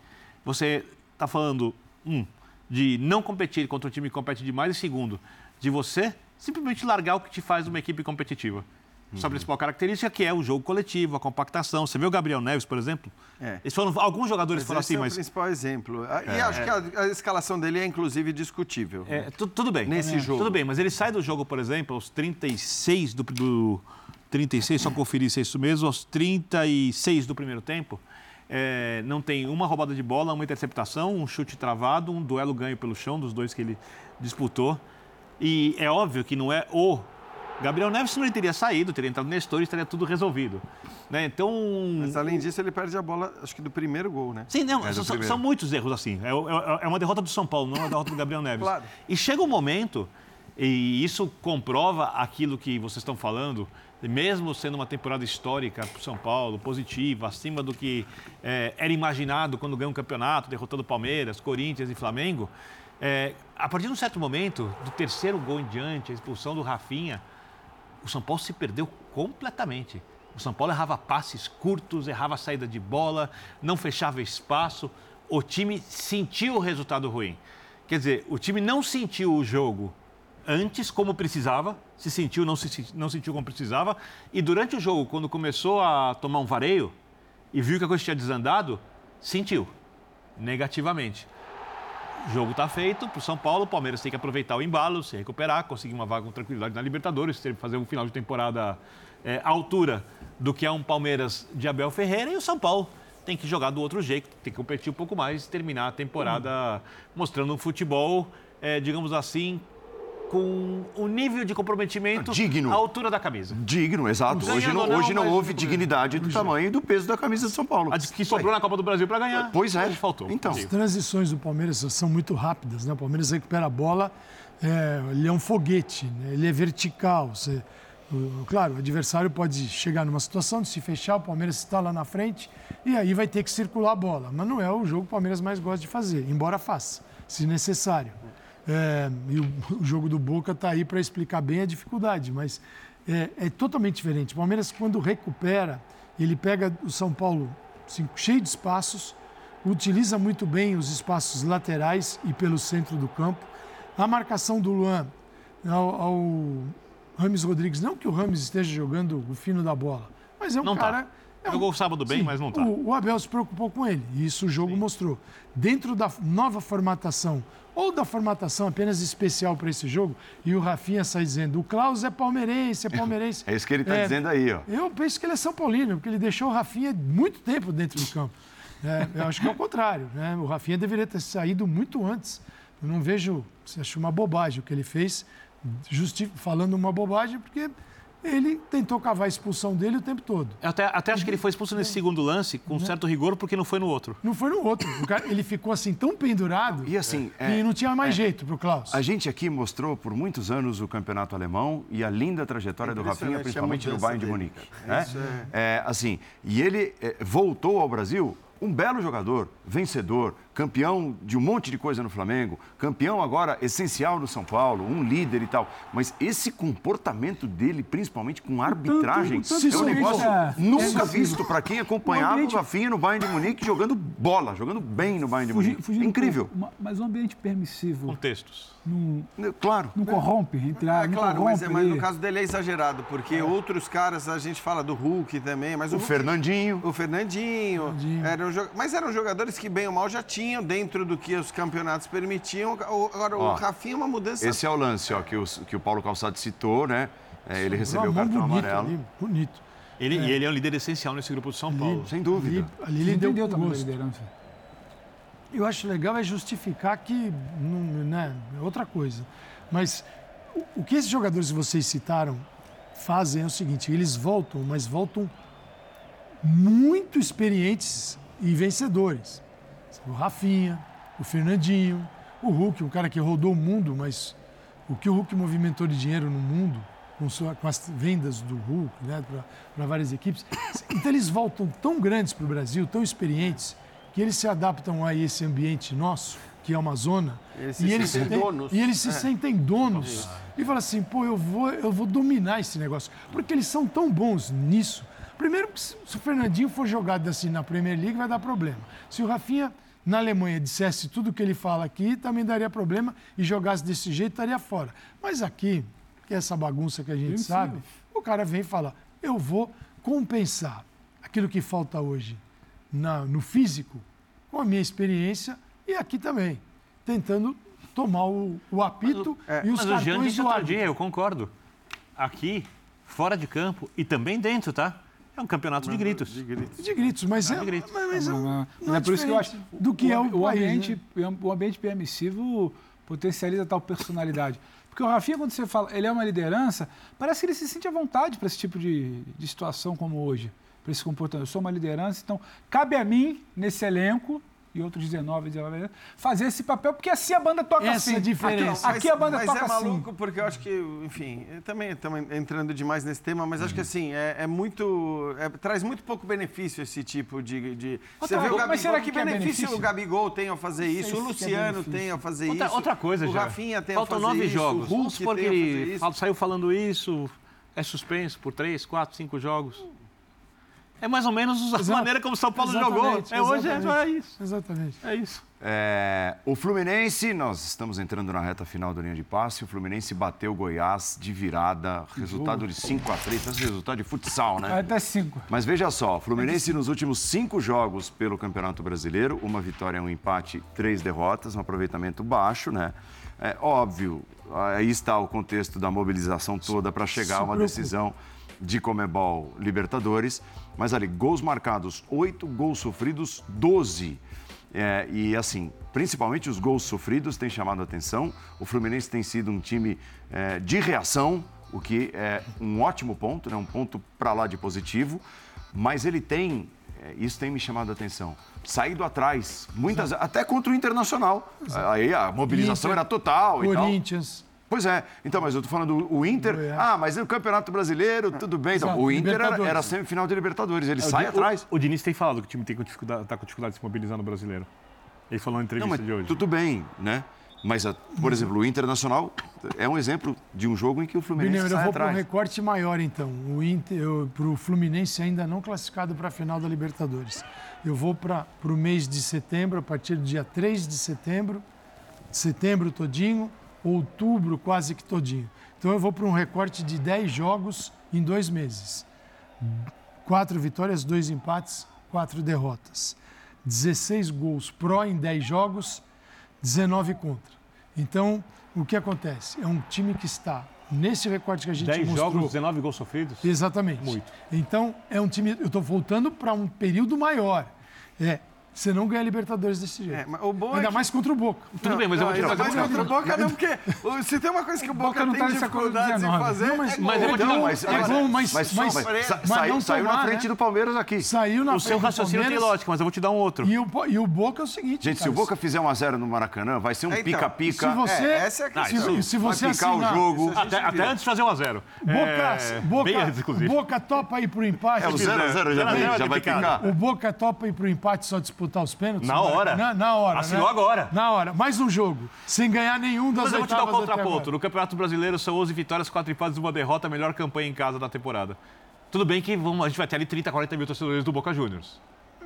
você está falando, um, de não competir contra um time que compete demais, e segundo, de você simplesmente largar o que te faz uma equipe competitiva. Sua principal característica que é o jogo coletivo, a compactação. Você vê o Gabriel Neves, por exemplo? É. Eles foram, alguns jogadores Mas foram esse assim, é mas o principal exemplo. Ah, E É. acho que a, a escalação dele é, inclusive, discutível. É, tu- tudo bem. Nesse É. jogo. Tudo bem, mas ele sai do jogo, por exemplo, aos 36 do, do 36, só conferir se é isso mesmo, aos 36 do primeiro tempo. é, não tem uma roubada de bola, uma interceptação, um chute travado, um duelo ganho pelo chão dos dois que ele disputou. E é óbvio que não é o Gabriel Neves, senão ele teria saído, teria entrado Nestor e estaria tudo resolvido. Né? Então. Mas, além disso, ele perde a bola, acho que do primeiro gol, né? Sim, não, É, são, são muitos erros assim. É, é- é uma derrota do São Paulo, não é uma derrota do Gabriel Neves. Claro. E chega um momento, e isso comprova aquilo que vocês estão falando, mesmo sendo uma temporada histórica para o São Paulo, positiva, acima do que é, era imaginado quando ganhou um campeonato, derrotando Palmeiras, Corinthians e Flamengo. É, a partir de um certo momento, do terceiro gol em diante, a expulsão do Rafinha, o São Paulo se perdeu completamente. O São Paulo errava passes curtos, errava saída de bola, não fechava espaço. O time sentiu o resultado ruim. Quer dizer, o time não sentiu o jogo antes como precisava, se sentiu, não se não sentiu como precisava. E durante o jogo, quando começou a tomar um vareio e viu que a coisa tinha desandado, sentiu negativamente. O jogo está feito para o São Paulo, o Palmeiras tem que aproveitar o embalo, se recuperar, conseguir uma vaga com tranquilidade na Libertadores, fazer um final de temporada é, à altura do que é um Palmeiras de Abel Ferreira, e o São Paulo tem que jogar do outro jeito, tem que competir um pouco mais e terminar a temporada mostrando um futebol, é, digamos assim, com um nível de comprometimento Digno. à altura da camisa. Digno, exato. Ganhando Hoje não, não, hoje não houve dignidade do tamanho e do peso da camisa de São Paulo. A que sobrou na Copa do Brasil para ganhar. Pois é. Faltou. Então. As transições do Palmeiras são muito rápidas, né? O Palmeiras recupera a bola, é, ele é um foguete, né? ele é vertical. Você- claro, o adversário pode chegar numa situação de se fechar, o Palmeiras está lá na frente e aí vai ter que circular a bola. Mas não é o jogo que o Palmeiras mais gosta de fazer, embora faça, se necessário. É, e o, o jogo do Boca está aí para explicar bem a dificuldade, mas é, é totalmente diferente. O Palmeiras, quando recupera, ele pega o São Paulo assim, cheio de espaços, utiliza muito bem os espaços laterais e pelo centro do campo. A marcação do Luan ao, ao Rames Rodrigues, não que o Rames esteja jogando o fino da bola, mas é um Não tá. cara. um- Jogou sábado bem, Sim, mas não tá. O, o Abel se preocupou com ele, e isso o jogo mostrou. Dentro da nova formatação, ou da formatação apenas especial para esse jogo, e o Rafinha sai dizendo: o Klaus é palmeirense, é palmeirense. É isso que ele está É, dizendo aí, ó. Eu penso que ele é São Paulino, porque ele deixou o Rafinha muito tempo dentro do campo. É, eu acho que é o contrário. Né? O Rafinha deveria ter saído muito antes. Eu não vejo, acho uma bobagem o que ele fez, falando uma bobagem, porque ele tentou cavar a expulsão dele o tempo todo. Eu até, até acho que ele foi expulso nesse segundo lance com certo rigor, porque não foi no outro. Não foi no outro. O cara- ele ficou assim tão pendurado E assim, que é- não tinha mais é- jeito para o Klaus. A gente aqui mostrou por muitos anos o campeonato alemão e a linda trajetória do Rafinha, a principalmente no Bayern de Munique. cara. né? Isso é- É, assim, e ele é, voltou ao Brasil um belo jogador, vencedor, campeão de um monte de coisa no Flamengo, campeão agora essencial no São Paulo, um líder e tal. Mas esse comportamento dele, principalmente com arbitragem, tanto- tanto é um negócio é- nunca é- visto para quem acompanhava O Rafinha no Bayern de Munique jogando bola, jogando bem no Bayern de Munique. fugindo um Incrível. mas um ambiente permissivo Contextos. não, Claro. não corrompe, entre a, É claro, mas, é- mas no caso dele é exagerado, porque outros caras, a gente fala do Hulk também, mas o, O Hulk- Fernandinho. O Fernandinho. Eram, jo- mas eram jogadores que, bem ou mal, já tinham dentro do que os campeonatos permitiam. O- Agora, Ó, o Rafinha é uma mudança. Esse é o lance ó, que, o, que o Paulo Calçado citou, né? É, ele recebeu o cartão bonita amarelo. ali, bonito. Ele, É. E ele é um líder essencial nesse grupo do São Paulo. Sem dúvida. Ali, ali ele deu Entendeu também a liderança. Eu acho legal é justificar que não, né, é outra coisa. Mas o, o que esses jogadores que vocês citaram fazem é o seguinte: eles voltam, mas voltam muito experientes e vencedores. O Rafinha, o Fernandinho, o Hulk, um cara que rodou o mundo, mas o que o Hulk movimentou de dinheiro no mundo com, sua- com as vendas do Hulk né, para várias equipes. Então eles voltam tão grandes para o Brasil, tão experientes, que eles se adaptam a esse ambiente nosso, que é uma zona, Eles se e, eles sentem donos. e eles se É. sentem donos. E falam assim, pô, eu vou, eu vou dominar esse negócio. Porque eles são tão bons nisso. Primeiro, que se se o Fernandinho for jogado assim na Premier League, vai dar problema. Se o Rafinha, na Alemanha, dissesse tudo que ele fala aqui, também daria problema e jogasse desse jeito, estaria fora. Mas aqui, que é essa bagunça que a gente sabe, o cara vem e fala: eu vou compensar aquilo que falta hoje na, no físico com a minha experiência e aqui também, tentando tomar o, o apito e os Mas o Jean cartões disse outro dia, eu concordo. Aqui, fora de campo e também dentro, tá? É um campeonato de gritos. De gritos. De gritos, mas é, de gritos. mas, mas é, Não, não não é por isso que eu acho diferente do que o, é o, o país, ambiente, né? o ambiente permissivo potencializa tal personalidade. Porque o Rafinha, quando você fala, ele é uma liderança, parece que ele se sente à vontade para esse tipo de, de situação como hoje, para esse comportamento. Eu sou uma liderança, então cabe a mim, nesse elenco, e outros 19, 19, fazer esse papel, porque assim a banda toca Essa assim. é a diferença. Aqui, aqui a banda mas toca é assim. maluco porque eu acho que, enfim, também estamos entrando demais nesse tema, mas acho que assim, é, é muito. é- traz muito pouco benefício esse tipo de. de você vê o Gabigol, mas será que que é benefício, benefício? o Gabigol tem ao fazer isso, o é Luciano tem ao fazer Outra, isso. outra coisa, o já. Rafinha tem Faltam ao fazer nove isso, jogos. o Hulk Hulk porque tem a fazer ele isso. fala- saiu falando isso, é suspenso por três, quatro, cinco jogos. É mais ou menos a Exato. maneira como o São Paulo jogou. Exatamente, É hoje, é, é isso. Exatamente. É isso. É, o Fluminense, nós estamos entrando na reta final da linha de passe. O Fluminense bateu o Goiás de virada, resultado de 5 a 3 Esse resultado de futsal, né? Até cinco. Mas veja só, Fluminense nos últimos cinco jogos pelo Campeonato Brasileiro, uma vitória, um empate, três derrotas, um aproveitamento baixo, né? É óbvio, aí está o contexto da mobilização toda para chegar a uma preocupa. De Comebol Libertadores. Mas ali, gols marcados, oito, gols sofridos, 12. É, e assim, principalmente os gols sofridos têm chamado a atenção. O Fluminense tem sido um time é, de reação, o que é um ótimo ponto, né? um ponto para lá de positivo. Mas ele tem, é, isso tem me chamado a atenção, saído atrás, muitas até contra o Internacional. Aí a mobilização Inter, era total e tal. Corinthians. Pois é. Então, mas eu tô falando o Inter. Goiás. Ah, mas no Campeonato Brasileiro, tudo bem. Então, Exato, o Inter era, era semifinal de Libertadores. Ele É, sai o, atrás. O, o Diniz tem falado que o time tem com dificuldade, tá com dificuldade de se mobilizar no brasileiro. Ele falou na Não, entrevista mas de hoje. tudo bem, né? Mas, a- por exemplo, o Internacional é um exemplo de um jogo em que o Fluminense Mineiro, eu sai vou para um recorte maior, então. O Inter, para o Fluminense ainda não classificado para a final da Libertadores. Eu vou para o mês de setembro, a partir do dia 3 de setembro, setembro todinho, outubro quase que todinho. Então eu vou para um recorte de 10 jogos em dois meses. Quatro vitórias, dois empates, quatro derrotas. 16 gols pró em 10 jogos, 19 contra. Então, o que acontece? É um time que está nesse recorte que a gente 10 mostrou. jogos, 19 gols sofridos? Exatamente. Muito. Então, é um time. Eu estou voltando para um período maior. É. Você não ganha Libertadores desse jeito. É, mas o bom é Ainda que- mais contra o Boca. Tudo bem, mas eu vou te fazer mas uma contra o Boca não, porque se tem uma coisa que o Boca, não tem tá dificuldades em 19. fazer, Não, mas- é mas gol. eu vou te Não, mas, é mas, bom, mas- mas, mas- sa- mas saiu, não saiu na tomar, frente né? do Palmeiras aqui. Saiu na O seu frente do raciocínio tem Palmeiras. lógica, mas eu vou te dar um outro. E o, e o Boca é o seguinte. Gente, se cara, o Boca fizer 1x0 no Maracanã, vai ser um Então, pica-pica. se você- É, essa é a se- questão. se vai você picar o jogo. A Até, antes de fazer 1 a 0 Boca, é, Boca. Boca topa ir pro empate. É, o 0x0 já, vai- já vai picar. O Boca topa ir pro empate só disputar os pênaltis? Na hora. Na, na hora. Assinou né? agora. Na hora. Mais um jogo. Sem ganhar nenhum das Mas eu vou te dar o até contraponto. No Campeonato Brasileiro são 11 vitórias, 4 empates e uma derrota, melhor campanha em casa da temporada. Tudo bem que vamos, a gente vai ter ali 30, 40 mil torcedores do Boca Juniors.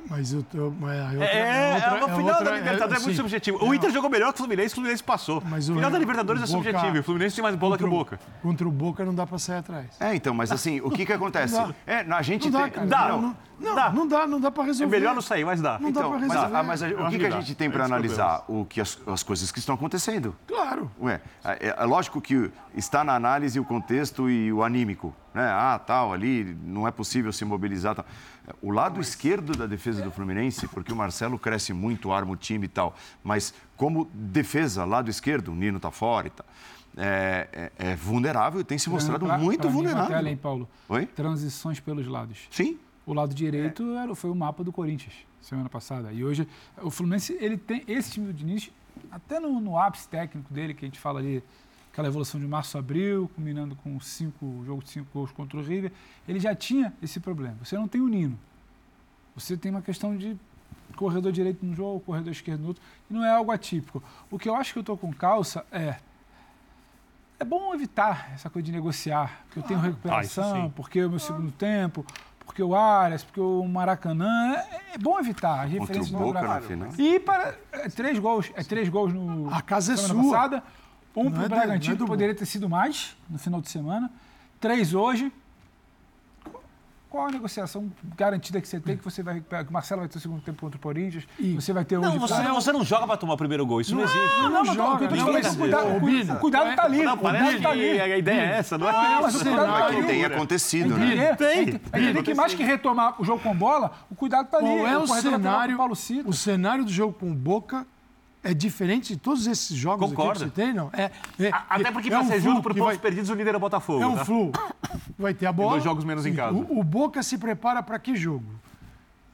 Mas eu tô. Mas a outra, É, outra- é, o final outra- da Libertadores é, muito sim. subjetivo. O Inter jogou melhor que o Fluminense, o Fluminense passou. Mas o o- final da Libertadores o é Boca- subjetivo. O Fluminense tem mais bola que o Boca. Contra o Boca não dá pra sair atrás. É, então, mas assim, o que que acontece? Não dá. É, a gente Não dá, tem... cara. Dá. Não, não, não, Dá. não dá, não dá pra É resolver. melhor não sair, mas dá. Não dá Então, pra mas, resolver. ah, mas a- o que, que que a dá. gente tem É para analisar? O que as, as coisas que estão acontecendo. Claro. Ué, é, é lógico que está na análise o contexto e o anímico. Né? Ah, tal, ali, não é possível se mobilizar. Tal. O lado esquerdo da defesa do Fluminense, porque o Marcelo cresce muito, arma o time e tal, mas como defesa, lado esquerdo, o Nino tá fora e tal, é, é- é vulnerável e tem se mostrado Pra- muito pra mim, vulnerável. até além, Paulo. Oi? Transições pelos lados. Sim. O lado direito era, foi o mapa do Corinthians semana passada. E hoje o Fluminense ele tem esse time do Diniz até no, no ápice técnico dele que a gente fala ali aquela evolução de março a abril, combinando com cinco jogo de cinco gols contra o River, ele já tinha esse problema. Você não tem o Nino. Você tem uma questão de corredor direito num jogo, corredor esquerdo no outro, e não é algo atípico. O que eu acho que eu estou com calça é é bom evitar essa coisa de negociar, porque eu tenho Ah, recuperação, sim. porque o meu segundo tempo, porque o Arias, porque o Maracanã. É, é bom evitar as o referências Boca geográficas. na final. E para é, três gols, é três gols no A casa é sua. passada, um Não para é o do- Bragantino, não é que poderia ter sido mais no final de semana, três hoje. qual a negociação garantida que você tem que você vai recuperar? Que o Marcelo vai ter o segundo tempo contra o Corinthians, você vai ter Não, hoje. você, você não joga pra tomar o primeiro gol, isso não, existe. Não, não, não, joga, não, falando é que mas, o cuidado, o cuidado tá ali. Não, parece tá ali. a ideia é essa, não é? Ah, mas o cuidado tá Que ali. tem acontecido, né? Tem, entender que mais que retomar o jogo com bola, o cuidado tá ali. Qual é o cenário? O cenário do jogo com Boca é diferente de todos esses jogos Concordo. que você tem, não? É, é- Até porque é pra um ser justo por pontos vai- perdidos, o líder é o Botafogo. É um tá? flu. Vai ter a bola. dois jogos menos em casa. O, o Boca se prepara para que jogo?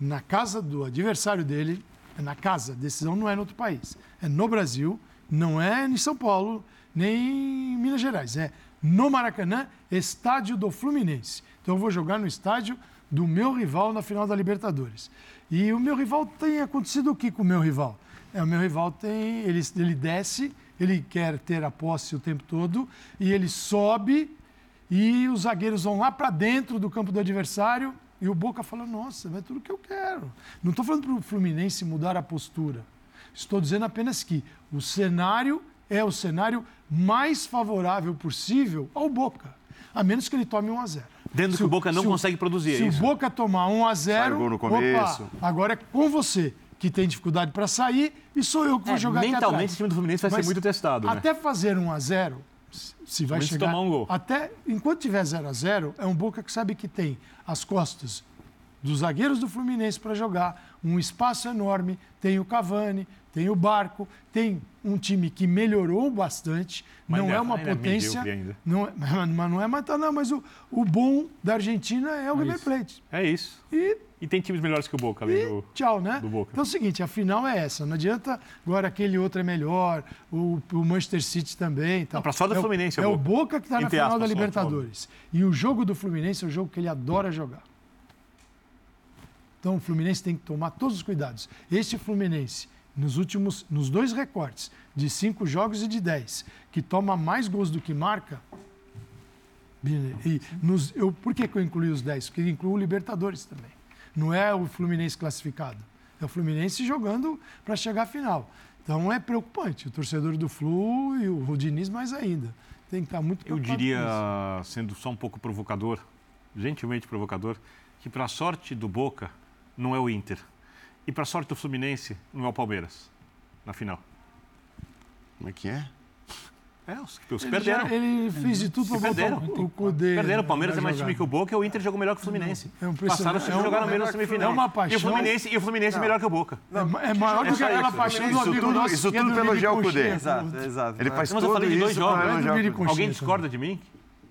Na casa do adversário dele, é na casa, a decisão não é no outro país. É no Brasil, não é em São Paulo, nem em Minas Gerais. É no Maracanã, estádio do Fluminense. Então eu vou jogar no estádio do meu rival na final da Libertadores. E o meu rival tem acontecido o que com o meu rival? É, o meu rival tem. Ele, ele desce, ele quer ter a posse o tempo todo, e ele sobe e os zagueiros vão lá para dentro do campo do adversário e o Boca fala: Nossa, é tudo que eu quero. Não estou falando para o Fluminense mudar a postura. Estou dizendo apenas que o cenário é o cenário mais favorável possível ao Boca, a menos que ele tome 1 a 0. Dentro Se que o Boca não se consegue produzir, é Se isso? o Boca tomar 1 a 0, Sai o gol no começo. opa, agora é com você que tem dificuldade para sair e sou eu que vou É, jogar aqui mentalmente, esse time do Fluminense vai ser Mas muito testado, né? Até fazer 1 a 0, se vai Principalmente se chegar tomar um gol. até enquanto tiver 0 a 0, é um Boca que sabe que tem as costas dos zagueiros do Fluminense para jogar, um espaço enorme, tem o Cavani, tem o Barco, tem um time que melhorou bastante, Mas não é uma é potência, ainda. não é, mas não é mas não, mas o, o bom da Argentina é o River isso. Plate. É isso. E E tem times melhores que o Boca, além e do... tchau, né? do Boca. Então é o seguinte, a final é essa. Não adianta agora aquele outro é melhor, o, o Manchester City também. Tal. Não, pra só do é o- Fluminense é É, o Boca. Boca que está na final da aspas, só, Libertadores. E o jogo do Fluminense é o jogo que ele adora jogar. Então o Fluminense tem que tomar todos os cuidados. Este Fluminense, nos últimos, nos dois recortes, de cinco jogos e de dez, que toma mais gols do que marca, E nos, eu, por que, que eu incluí os 10? Porque incluo o Libertadores também. Não é o Fluminense classificado. É o Fluminense jogando para chegar à final. Então é preocupante. O torcedor do Flu e o Diniz mais ainda. Tem que estar muito Eu preocupado diria, com isso. sendo só um pouco provocador, gentilmente provocador, que para a sorte do Boca não é o Inter. E para a sorte do Fluminense não é o Palmeiras, na final. Como é que é? É, os, os Ele perderam. já- ele fez de tudo para E botar perderam. o, o Cudê Perderam. O Palmeiras é mais time que o Boca e o Inter jogou melhor que o Fluminense. É um. Passaram se É uma- jogaram menos na semifinal. é uma E o paixão. Fluminense, e o Fluminense é melhor que o Boca. É, ma- é maior do que só aquela isso. paixão do Isso amigo tudo, nosso isso que é tudo pelo Gel. Cudê. Exato, exato. Ele faz Mas eu tudo falei de dois isso jogos. Alguém discorda de mim?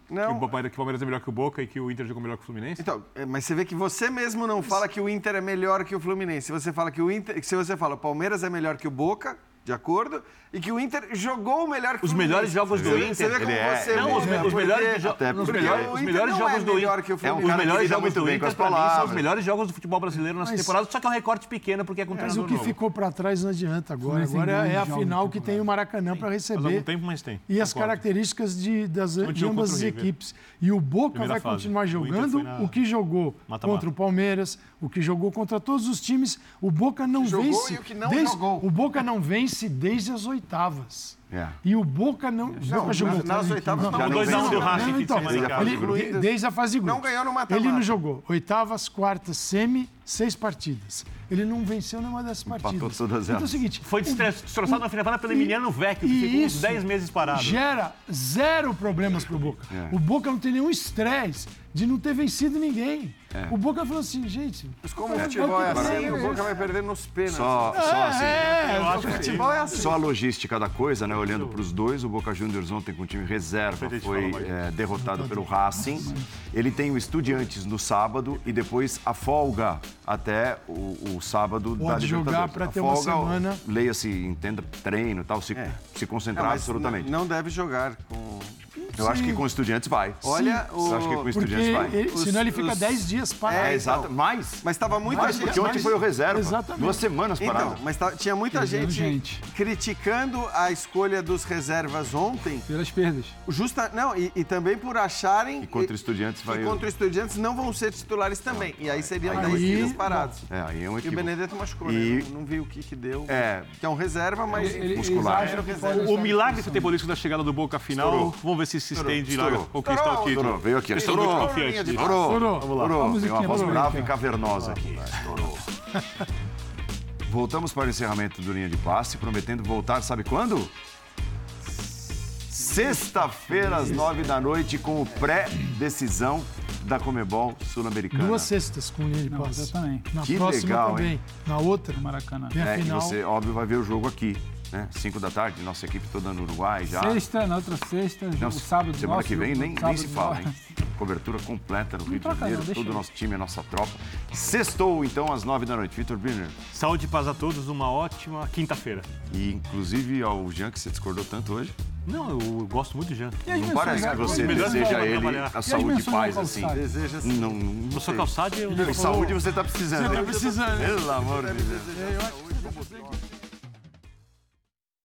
Que Não, o Palmeiras que o Palmeiras é melhor que o Boca e que o Inter jogou melhor que o Fluminense? Então, é, mas você vê que você mesmo não fala que o Inter é melhor que o Fluminense. Você fala que o Inter, se você fala o Palmeiras é melhor que o Boca, de acordo, e que o Inter jogou melhor que Os o melhores jogos do Inter, Você vê como é- você Não, os, porque- melhores, jo- até os melhores, o os Inter melhores jogos é do Inter. que o É um Fluminense. Os melhores jogos do Inter, mim, são os melhores jogos do futebol brasileiro nessa Mas- temporada, só que é um recorte pequeno, porque é com Mas o que novo. ficou para trás não adianta agora. Agora é a final que tem o Maracanã para Faz algum receber. tempo, mas tem. E as Concordo. características de, das, de ambas as o equipes. E o Boca Primeira vai fase. continuar O jogando na o que jogou contra o Palmeiras, o que jogou contra todos os times. O Boca não vence. e o. O Boca não vence desde as oitavas. É. E o Boca não. Boca jogou. nas oitavas Não, não. Já não dois a um venceu. do Racing, de então, Desde a ele- de grupos. desde a fase de grupos. Não ganhou no mata-mata. Ele não jogou oitavas, quartas, semi, seis partidas. Ele não venceu nenhuma dessas partidas. todas Então é o seguinte. Foi destroçado na final pelo Emiliano Vecchio, que ficou uns isso 10 meses parado. Gera zero problemas pro Boca. É. O Boca não tem nenhum estresse de não ter vencido ninguém. É. O Boca falou assim, gente. Mas como o futebol é assim, o Boca vai perder nos pênaltis. Só, só assim. É, o futebol é assim. Só a logística da coisa, né? Olhando para os dois, o Boca Juniors ontem com o time reserva foi é, derrotado pelo Racing. Ele tem o Estudiantes no sábado e depois a folga até o, o sábado da Pode jogar Libertadores. pra A ter uma folga, semana. Leia-se, entenda, treino e tal, se, se concentrar Não, absolutamente. Não deve jogar com. Eu acho que com o Estudiantes vai. Olha, o- Eu acho que com Estudiantes vai. ele- Os- senão ele fica os- 10 dias parado. É, exato. Mais. Mas estava muita Mais, gente. porque ontem foi o reserva. Exatamente. Duas semanas parado. Então, mas tá- tinha muita gente, gente. criticando a escolha dos reservas ontem. Pelas perdas. Justa, não, e, e também por acharem E contra que vai. contra o Estudiantes não vão ser titulares também. E aí seriam Aí- 10 dias parados. É, aí é um E o. Benedetto machucou, E- né? Não, não vi o que que deu. É. Que é um reserva, mas Ele- muscular. Reserva. pode O milagre futebolístico da chegada do Boca final, vamos ver se se estende lá, Estourou. conquista o título. Estourou, veio aqui. Estourou. de disso. Estourou. Estourou. Vamos lá. Tem uma voz brava e cavernosa aqui. Estourou. Voltamos para o encerramento do Linha de Passe, prometendo voltar, sabe quando? Sexta-feira, às nove da noite, com o pré-decisão da Comebol Sul-Americana. Duas cestas com linha de Não, passe. eu também. Na Que próxima legal, também. hein? Na outra, Maracanã. tem a É, e você, óbvio, vai ver o jogo aqui, né? Cinco da tarde, nossa equipe toda no Uruguai já. Sexta, na outra sexta, Não, sábado semana nosso, que vem nem, nem se fala, hein? Cobertura completa no Rio de Janeiro, não, todo o nosso time, a nossa tropa. Sextou, então, às nove da noite. Vitor Briner. Saúde e paz a todos, uma ótima quinta-feira. E, inclusive, ao Jean, que você discordou tanto hoje. Não, eu gosto muito do Jean. E Não parece que você deseja de ele trabalhar. a saúde e paz, assim. Deseja assim. Não, não, não Eu sou calçado e eu Saúde você tá precisando. Você tá hein? precisando? Pelo amor de Deus. Eu acho que você tá.